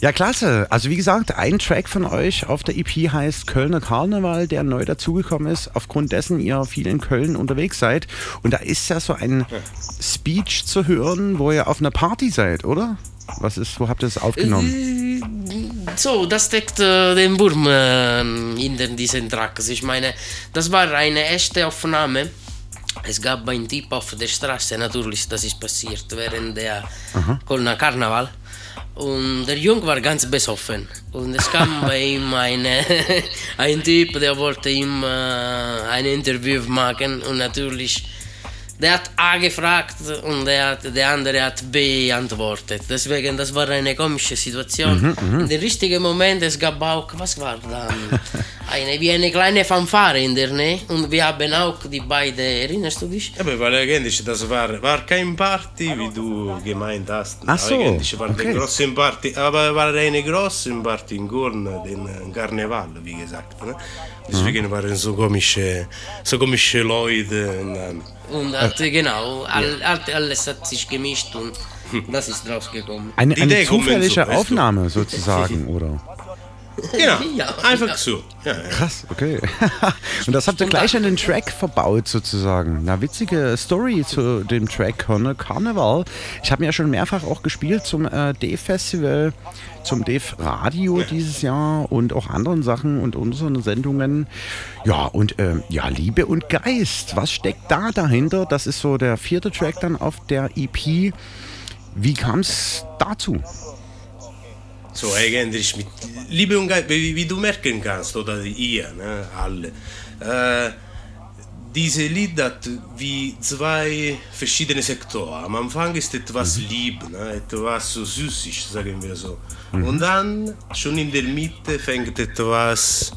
ja, klasse. Also wie gesagt, ein Track von euch auf der EP heißt Kölner Karneval, der neu dazugekommen ist, aufgrund dessen ihr viel in Köln unterwegs seid. Und da ist ja so ein Speech zu hören, wo ihr auf einer Party seid, oder? Was ist, wo habt ihr das aufgenommen? So, das steckt äh, den Wurm äh, hinter diesem Track. Also ich meine, das war eine echte Aufnahme. Es gab einen Typ auf der Straße, natürlich, das ist passiert während der Kölner Karneval. Und der Junge war ganz besoffen. Und es kam bei ihm eine, ein Typ, der wollte ihm äh, ein Interview machen. Und natürlich, der hat A gefragt und der, hat, der andere hat B antwortet. Deswegen, das war eine komische Situation. Mhm, mhm. In dem richtigen Moment, es gab auch, was war dann? Eine, wie eine kleine Fanfare in der Nähe. Und wir haben auch die beiden, erinnerst du dich? Aber weil eigentlich, das war, war kein Party, wie du gemeint hast. Ach so, Eigentlich war okay. eine große Party, aber war eine große Party in Gorn, den Karneval, wie gesagt. Ne? Deswegen waren so komische, so komische Leute. Und, ähm, Und hat, genau, all, all- alles hat sich gemischt und das ist rausgekommen. Eine, eine zufällige so. Aufnahme sozusagen, oder? Genau, Ja. einfach so. Ja, ja. Krass, okay. Und das habt ihr gleich an den Track verbaut sozusagen. Eine witzige Story zu dem Track Kölner Karneval. Ich habe ihn ja schon mehrfach auch gespielt zum äh, Dave-Festival, zum Dave-Radio dieses Jahr und auch anderen Sachen und unseren Sendungen. Ja, und ähm, ja, Liebe und Geist. Was steckt da dahinter? Das ist so der vierte Track dann auf der EP. Wie kam es dazu? So eigentlich mit Liebe und Geist, wie, wie du merken kannst, oder ihr, ne, alle. Äh, diese Lied hat wie zwei verschiedene Sektoren. Am Anfang ist etwas lieb, ne, etwas so süßig, sagen wir so. Und dann, schon in der Mitte, fängt etwas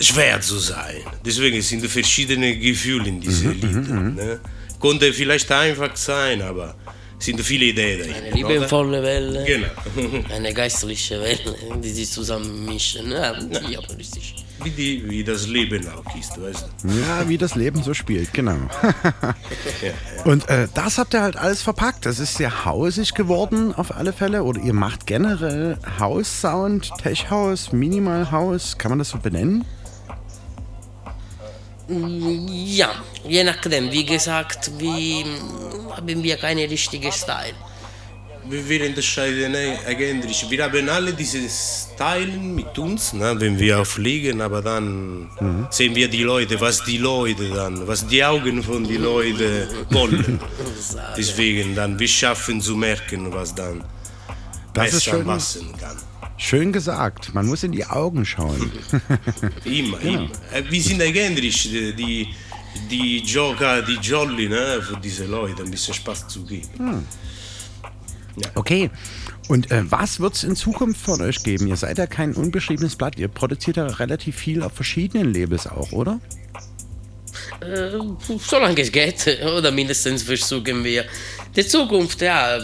schwer zu sein. Deswegen sind verschiedene Gefühle in diesen Liedern. Ne? Konnte vielleicht einfach sein, aber sind viele Ideen dahinter. Eine liebevolle Welle, Genau. eine geistliche Welle, die sich zusammenmischen. Ja, ja, richtig. Wie, die, wie das Leben auch ist, weißt du? Ja, wie das Leben so spielt, genau. Und äh, das habt ihr halt alles verpackt. Das ist sehr hausig geworden auf alle Fälle. Oder ihr macht generell House-Sound, Tech-House, Minimal-House. Kann man das so benennen? Ja, je nachdem. Wie gesagt, wie, haben wir keine richtige Style. Wir, wir unterscheiden eigentlich, wir haben alle diese Stylen mit uns, ne, wenn wir fliegen, aber dann sehen wir die Leute, was die Leute dann, was die Augen von den Leuten wollen. Deswegen dann, wir schaffen zu merken, was dann Das ist besser schön. passen kann. Schön gesagt. Man muss in die Augen schauen. Immer, Genau. immer. Äh, Wir sind eigentlich die, die, die Joker, die Jolly, ne, für diese Leute ein bisschen Spaß zu geben. Hm. Okay. Und äh, was wird es in Zukunft von euch geben? Ihr seid ja kein unbeschriebenes Blatt. Ihr produziert ja relativ viel auf verschiedenen Labels auch, oder? Äh, solange es geht, oder mindestens versuchen wir. Die Zukunft, ja,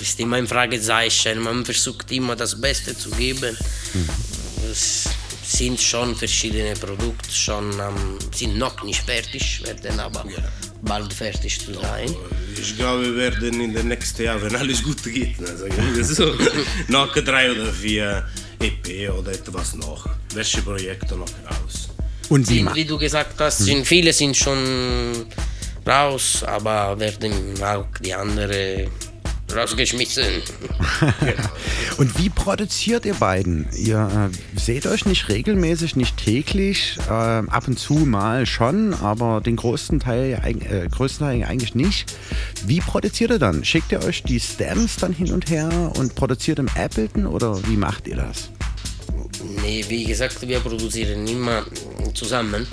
ist immer ein Fragezeichen. Man versucht immer das Beste zu geben. Mhm. Es sind schon verschiedene Produkte, schon am- sind noch nicht fertig, werden aber bald fertig zu sein. Ich glaube, wir werden in den nächsten Jahren, wenn alles gut geht, ne, sagen wir so, noch drei oder vier EP oder etwas noch. Welche Projekte noch raus? Und wie wie du gesagt hast, sind, viele sind schon raus, aber werden auch die anderen rausgeschmissen. Und wie produziert ihr beiden? Ihr äh, seht euch nicht regelmäßig, nicht täglich, äh, ab und zu mal schon, aber den größten Teil, äh, größten Teil eigentlich nicht. Wie produziert ihr dann? Schickt ihr euch die Stems dann hin und her und produziert im Ableton oder wie macht ihr das? Nee, wie gesagt, wir produzieren immer zusammen.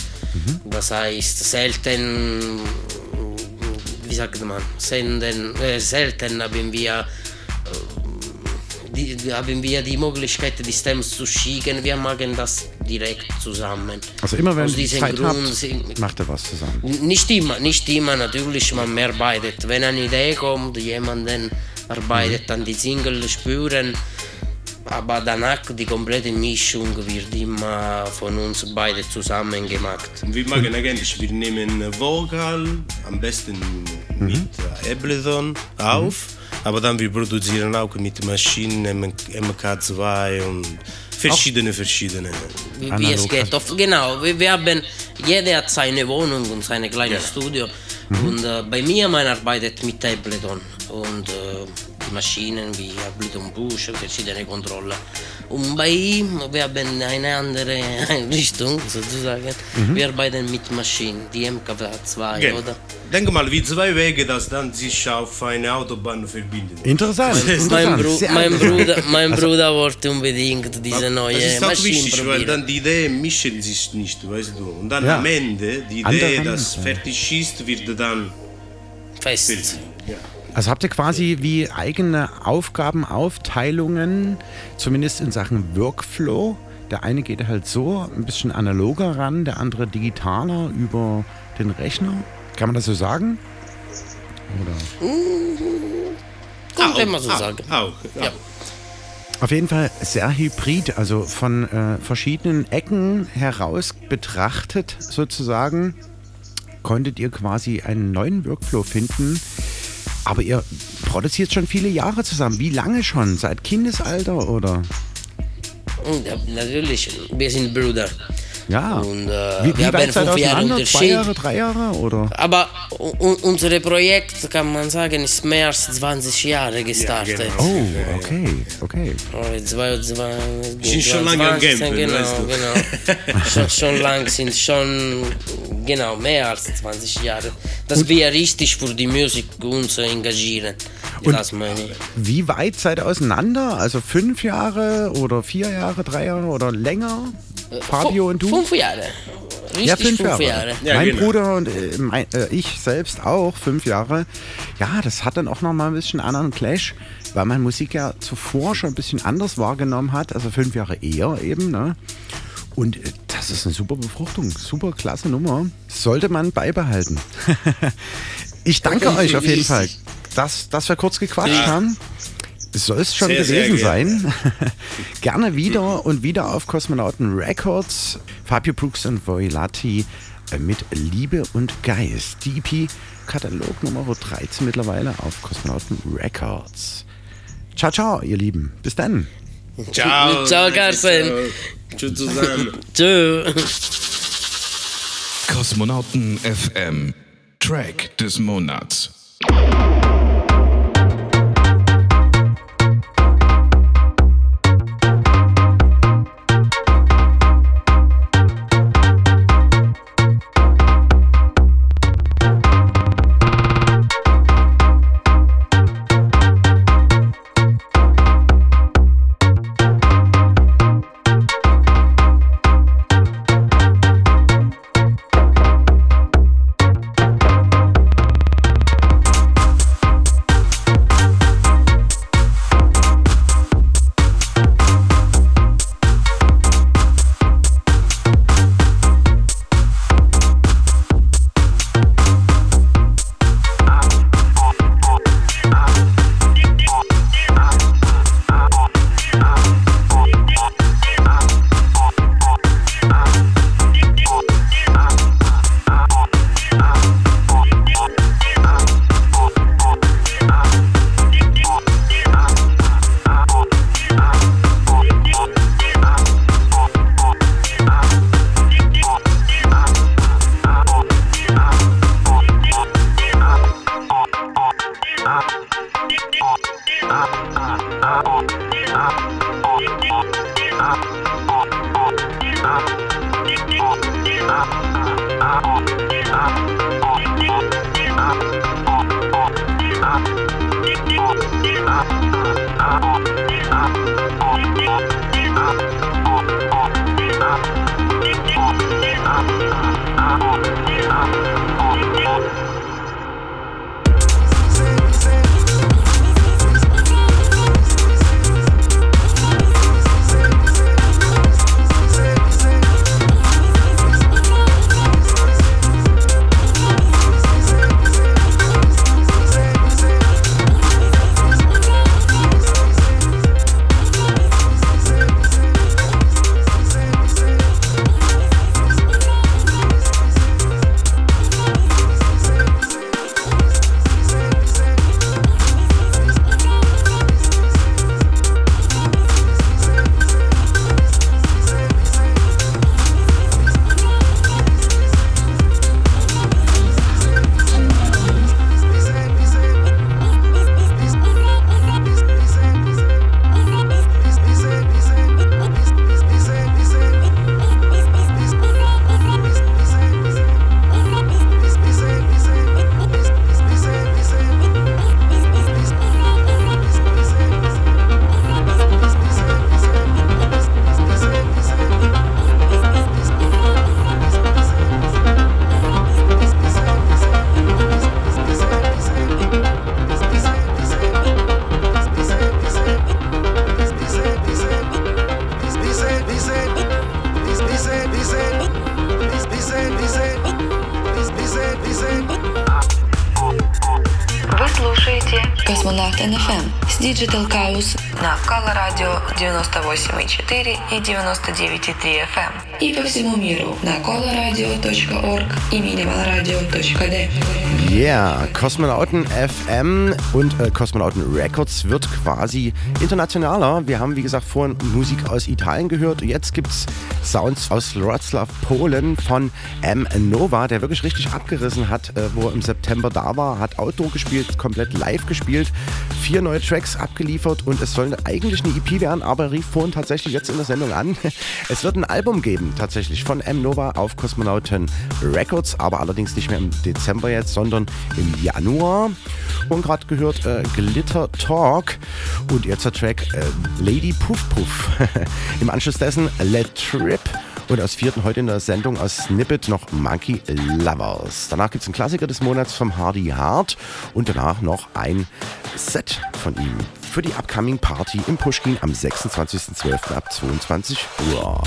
Das heißt, selten, wie sagt man, selten, äh, selten haben wir, äh, die, haben wir die Möglichkeit, die Stems zu schicken. Wir machen das direkt zusammen. Also immer wenn Aus ihr Zeit Grund habt, macht ihr was zusammen. Nicht immer, nicht immer, natürlich, man arbeitet. Wenn eine Idee kommt, jemanden arbeitet an die Single spüren, aber danach die komplette Mischung wird immer von uns beide zusammen gemacht. Wir machen eigentlich, wir nehmen Vokal, am besten mit äh, Ableton auf, aber dann wir produzieren auch mit Maschinen, MK2 und verschiedene, verschiedene. Wie, wie es geht. Auf, genau, wir, wir haben, jeder hat seine Wohnung und sein kleines Studio. Und äh, bei mir, man arbeitet mit Ableton und äh, Maschinen wie Ableton Bush und verschiedene Controller. Und bei ihm, wir haben eine andere Einrichtung sozusagen. Mhm. Wir arbeiten mit Maschinen, die MKW2, Genau. oder? Denke mal, wie zwei Wege, das dann sich auf eine Autobahn verbinden. Interessant. Mein, Bru Sehr mein. Bruder, mein Also- Bruder wollte unbedingt diese neue Das ist auch Maschine wichtig, weil dann die Idee mischen sich nicht, weißt du. Und dann Ja. am Ende, die Idee, Hände, das ja. fertig ist, wird dann fest. Ja. Also habt ihr quasi wie eigene Aufgabenaufteilungen, zumindest in Sachen Workflow. Der eine geht halt so ein bisschen analoger ran, der andere digitaler über den Rechner. Kann man das so sagen? Oder? Kann man so sagen. Auch, Ja. Auf jeden Fall sehr hybrid, also von äh, verschiedenen Ecken heraus betrachtet sozusagen, konntet ihr quasi einen neuen Workflow finden. Aber ihr produziert schon viele Jahre zusammen. Wie lange schon? Seit Kindesalter oder? Und, ja, natürlich, wir sind Brüder. Ja. Und äh, Wie, wie wir haben weit seid ihr fünf Jahre auseinander? Zwei. Jahre, drei Jahre oder? Aber unser Projekt, kann man sagen, ist mehr als 20 Jahre gestartet. Oh, okay, okay. Oh, zwei, zwei, Sind schon lange am 20, Campen, genau, weißt du. genau. schon, schon lang sind schon genau mehr als 20 Jahre, dass wir richtig für die Musik uns engagieren. Und- das meine ich. Wie weit seid ihr auseinander? Also fünf Jahre oder vier Jahre, drei Jahre oder länger? Fabio und du? Fünf Jahre. Richtig ja, fünf, fünf Jahre. Jahre. Ja, mein genau. Bruder und äh, mein, äh, ich selbst auch fünf Jahre. Ja, das hat dann auch noch mal ein bisschen anderen Clash, weil man Musik ja zuvor schon ein bisschen anders wahrgenommen hat. Also fünf Jahre eher eben. Ne? Und äh, das ist eine super Befruchtung, super klasse Nummer. Sollte man beibehalten. ich danke euch auf jeden Fall, dass, dass wir kurz gequatscht Ja. haben. Soll es schon Sehr, sehr gewesen gerne. sein. Gerne wieder und wieder auf Kosmonauten Records. Fabio Brooks und Voilati äh, mit Liebe und Geist. Die EP Katalog Nummer 13 mittlerweile auf Kosmonauten Records. Ciao, ciao, ihr Lieben. Bis dann. Ciao. Ciao, Carsten. Tschüss zusammen. Tschüss. Kosmonauten FM. Track des Monats. и 99,3 FM и по всему миру на coloradio.org и minimalradio.de. Yeah, Kosmonauten FM und äh, Kosmonauten Records wird quasi internationaler. Wir haben, wie gesagt, vorhin Musik aus Italien gehört. Jetzt gibt es Sounds aus Wroclaw, Polen von M. Nova, der wirklich richtig abgerissen hat, äh, wo er im September da war, hat Outdoor gespielt, komplett live gespielt, vier neue Tracks abgeliefert und es soll eigentlich eine EP werden, aber er rief vorhin tatsächlich jetzt in der Sendung an. Es wird ein Album geben, tatsächlich von M. Nova auf Kosmonauten Records, aber allerdings nicht mehr im Dezember jetzt, sondern im Januar. Und gerade gehört äh, Glitter Talk und jetzt der Track äh, Lady Puff Puff. Im Anschluss dessen Let Trip und aus vierten heute in der Sendung aus Snippet noch Monkey Lovers. Danach gibt es einen Klassiker des Monats vom Hardy Hard und danach noch ein Set von ihm für die Upcoming Party im Pushkin am 26.12. ab 22 Uhr.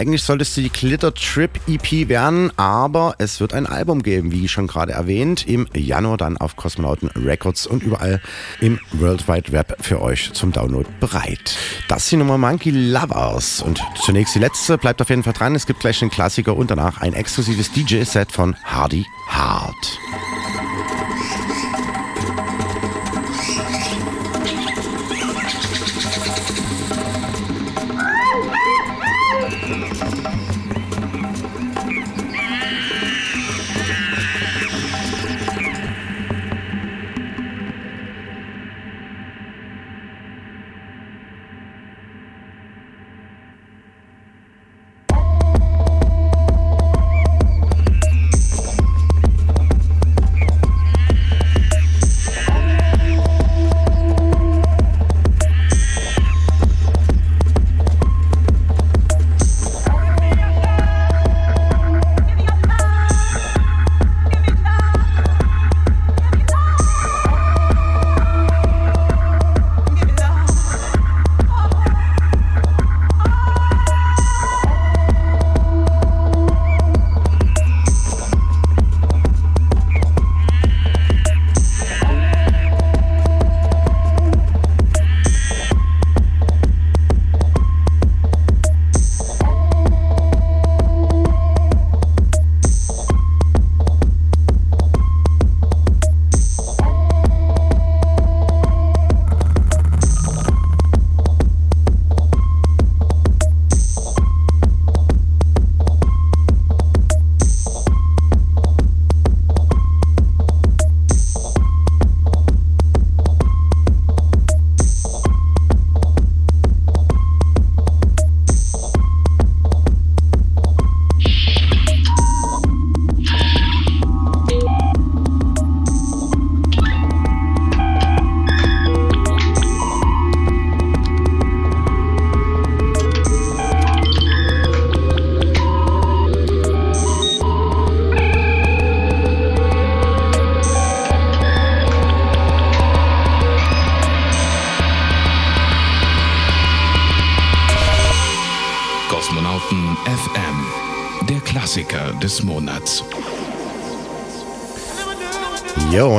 Eigentlich sollte es die Glitter Trip EP werden, aber es wird ein Album geben, wie schon gerade erwähnt, im Januar dann auf Kosmonauten Records und überall im World Wide Web für euch zum Download bereit. Das die Nummer Monkey Lovers. Und zunächst die letzte, bleibt auf jeden Fall dran. Es gibt gleich einen Klassiker und danach ein exklusives DJ-Set von Hardy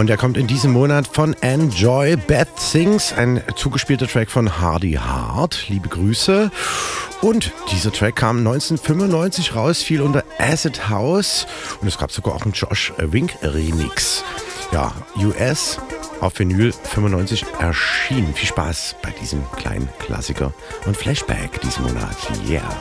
und er kommt in diesem Monat von Enjoy Bad Things, ein zugespielter Track von Hardy Hard. Liebe Grüße. Und dieser Track kam 1995 raus, fiel unter Acid House und es gab sogar auch einen Josh Wink Remix. Ja, US auf Vinyl 95 erschienen. Viel Spaß bei diesem kleinen Klassiker und Flashback diesen Monat. Yeah.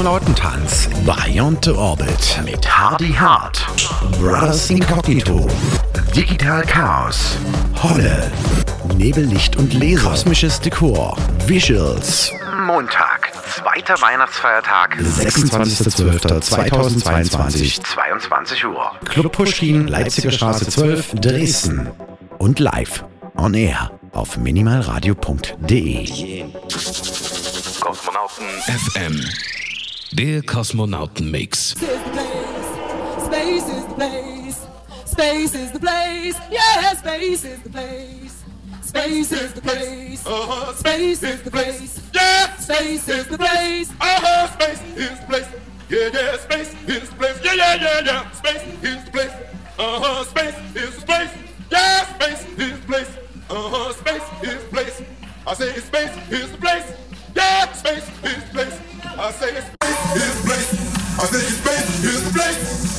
Kosmonautentanz. Beyond the Orbit. Mit Hardy Hart, Brothers Incognito, Digital Chaos, Holle, Nebellicht und Laser, kosmisches Dekor, Visuals, Montag, zweiter Weihnachtsfeiertag, 26.12.2022, 22 Uhr. Club Pushkin, Leipziger Straße 12, Dresden. Und live on air auf minimalradio.de. Kosmonauten FM. Der Kosmonauten-Mix. Space is the place. Space is the place. Yeah, space is the place. Space is the place. Uh-huh. Space is the place. Yeah, space is the place. Uh-huh. Space is the place. Yeah, yeah, space is the place. Yeah, yeah, yeah, yeah. Space is the place. Uh-huh. Space is the place. Yeah, space is the place. Uh-huh. Space is the place. I say space is the place. Yeah, space is the place. I say space is the place. I say space is the place.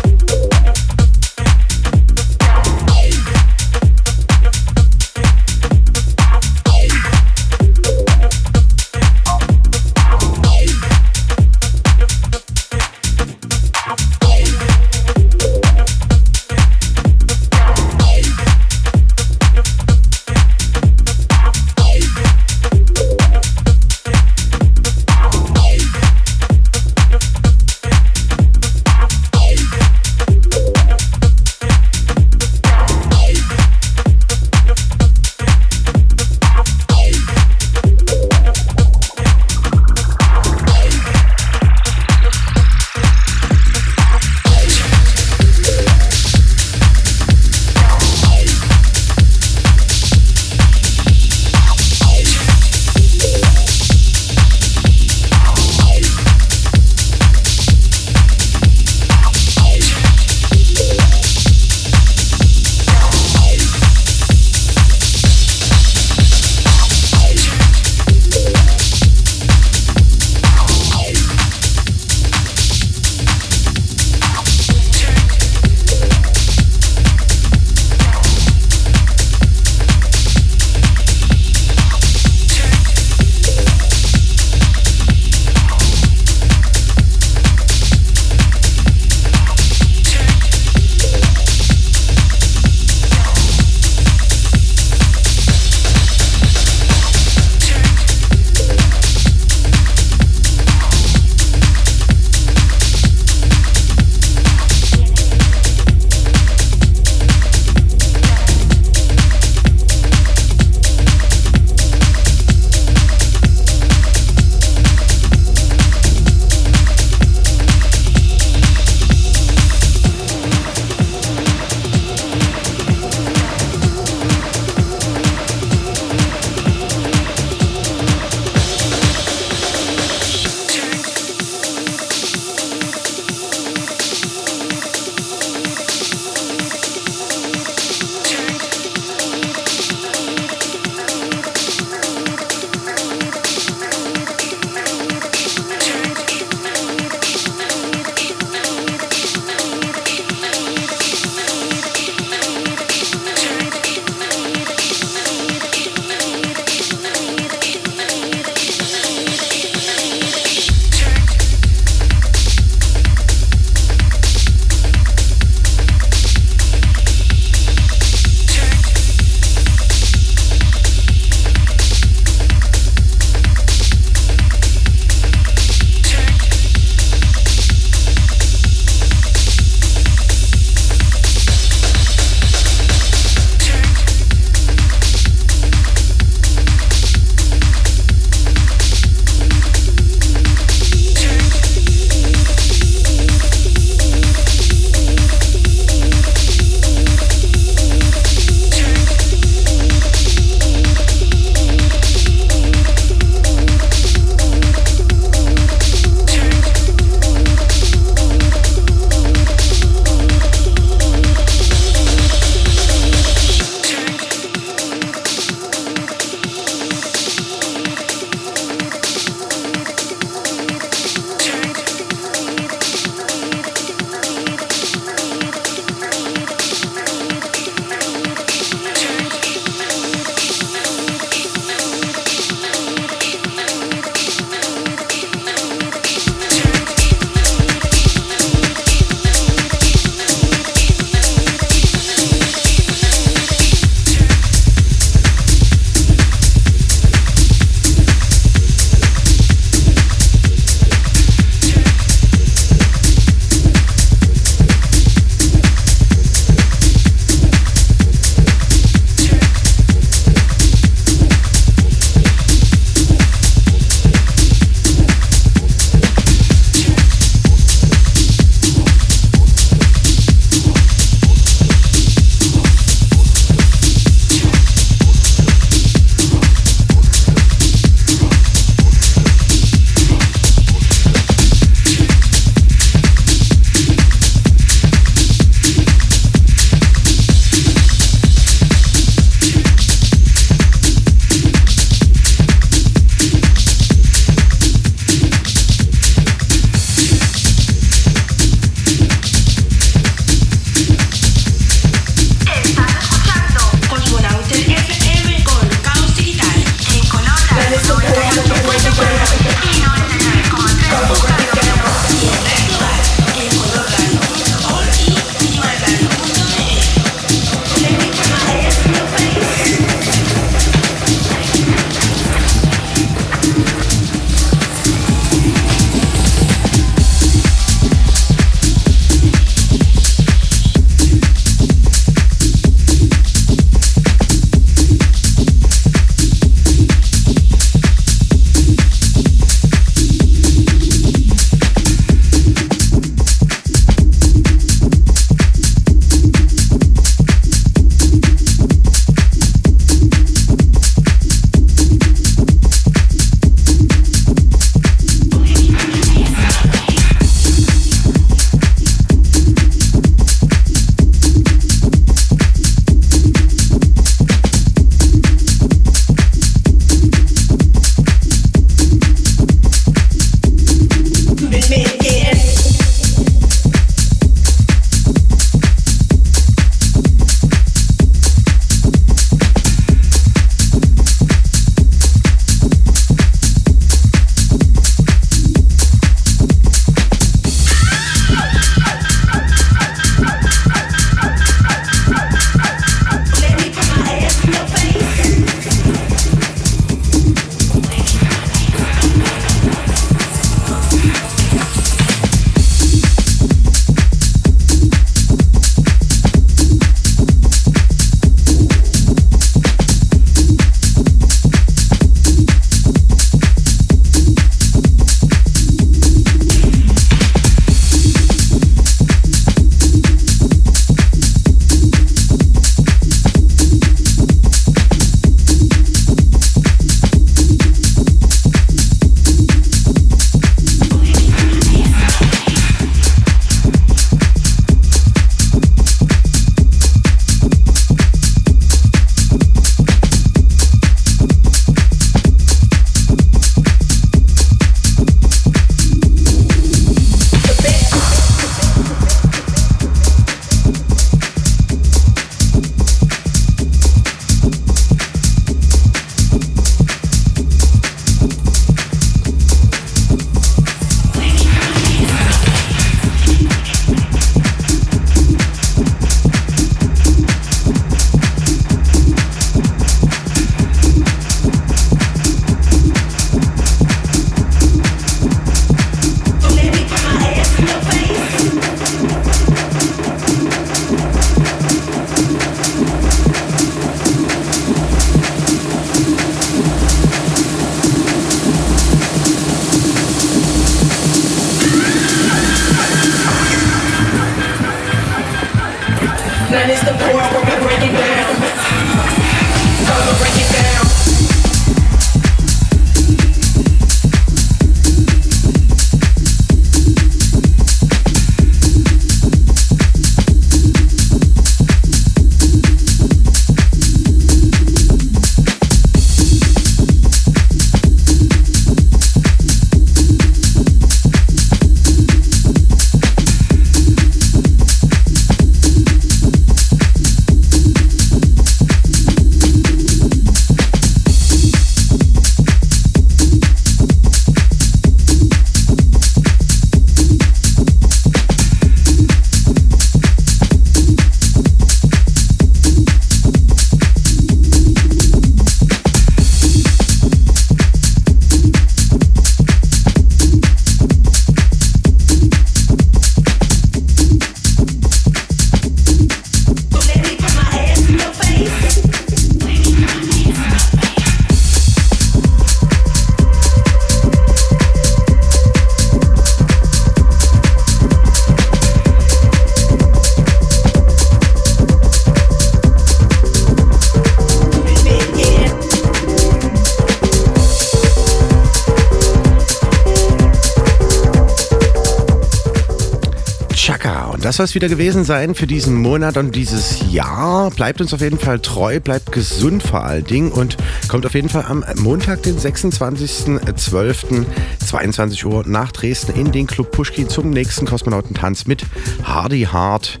Soll es wieder gewesen sein für diesen Monat und dieses Jahr. Bleibt uns auf jeden Fall treu, bleibt gesund vor allen Dingen und kommt auf jeden Fall am Montag, den 26.12., 22 Uhr nach Dresden in den Club Pushkin zum nächsten Kosmonautentanz mit Hardy Hard,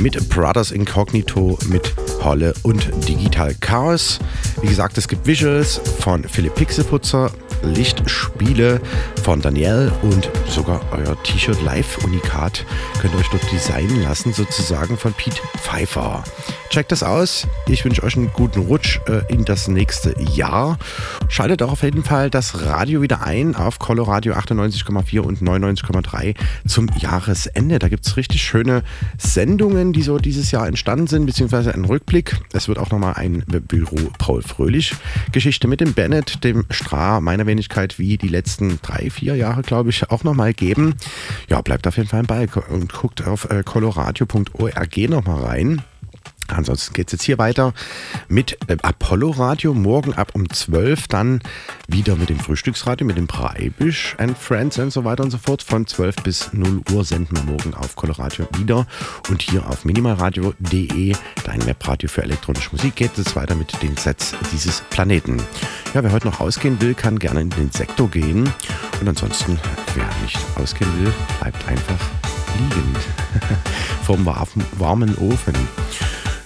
mit Brothers Incognito, mit Holle und Digital Chaos. Wie gesagt, es gibt Visuals von Philipp Pixelputzer, Lichtspiele von Danielle und sogar euer T-Shirt Live Unikat könnt ihr euch dort designen lassen, sozusagen von Pete Pfeiffer. Checkt das aus. Ich wünsche euch einen guten Rutsch äh, in das nächste Jahr. Schaltet auch auf jeden Fall das Radio wieder ein auf Coloradio 98,4 und 99,3 zum Jahresende. Da gibt es richtig schöne Sendungen, die so dieses Jahr entstanden sind, beziehungsweise einen Rückblick. Es wird auch nochmal ein Büro Paul Fröhlich Geschichte mit dem Bennett, dem Stra, meiner Wenigkeit, wie die letzten drei, vier Jahre, glaube ich, auch nochmal geben. Ja, bleibt auf jeden Fall bei und guckt auf äh, coloradio.org nochmal rein. Ansonsten geht es jetzt hier weiter mit äh, Apollo Radio. Morgen ab um 12 dann wieder mit dem Frühstücksradio, mit dem Breibisch and Friends und so weiter und so fort. Von 12 bis 0 Uhr senden wir morgen auf Coloradio wieder. Und hier auf minimalradio.de, dein Webradio für elektronische Musik, geht es weiter mit den Sets dieses Planeten. Ja, wer heute noch ausgehen will, kann gerne in den Sektor gehen. Und ansonsten, wer nicht ausgehen will, bleibt einfach liegen vom warmen Ofen.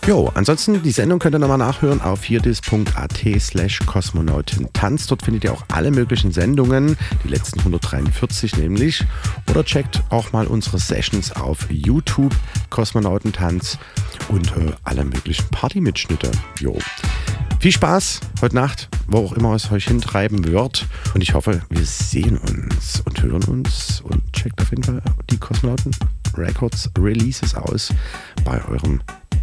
Jo, ansonsten die Sendung könnt ihr nochmal nachhören auf hierdis.at slash kosmonautentanz. Dort findet ihr auch alle möglichen Sendungen, die letzten 143 nämlich. Oder checkt auch mal unsere Sessions auf YouTube, Kosmonautentanz und äh, alle möglichen Partymitschnitte. Jo. Viel Spaß heute Nacht, wo auch immer es euch hintreiben wird. Und ich hoffe, wir sehen uns und hören uns und checkt auf jeden Fall die Kosmonauten Records Releases aus bei eurem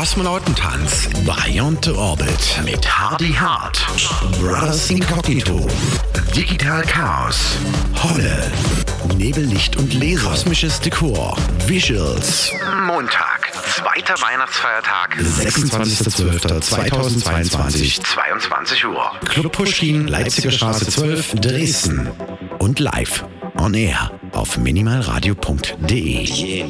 Kosmonautentanz Beyond the Orbit mit Hardy Hart, Brothers Incognito, Digital Chaos, Holle, Nebellicht und Laser, kosmisches Dekor, Visuals. Montag, zweiter Weihnachtsfeiertag, 26.12.2022, 22 Uhr. Club Pushkin, Leipziger Straße 12, Dresden. Und live on air auf minimalradio.de.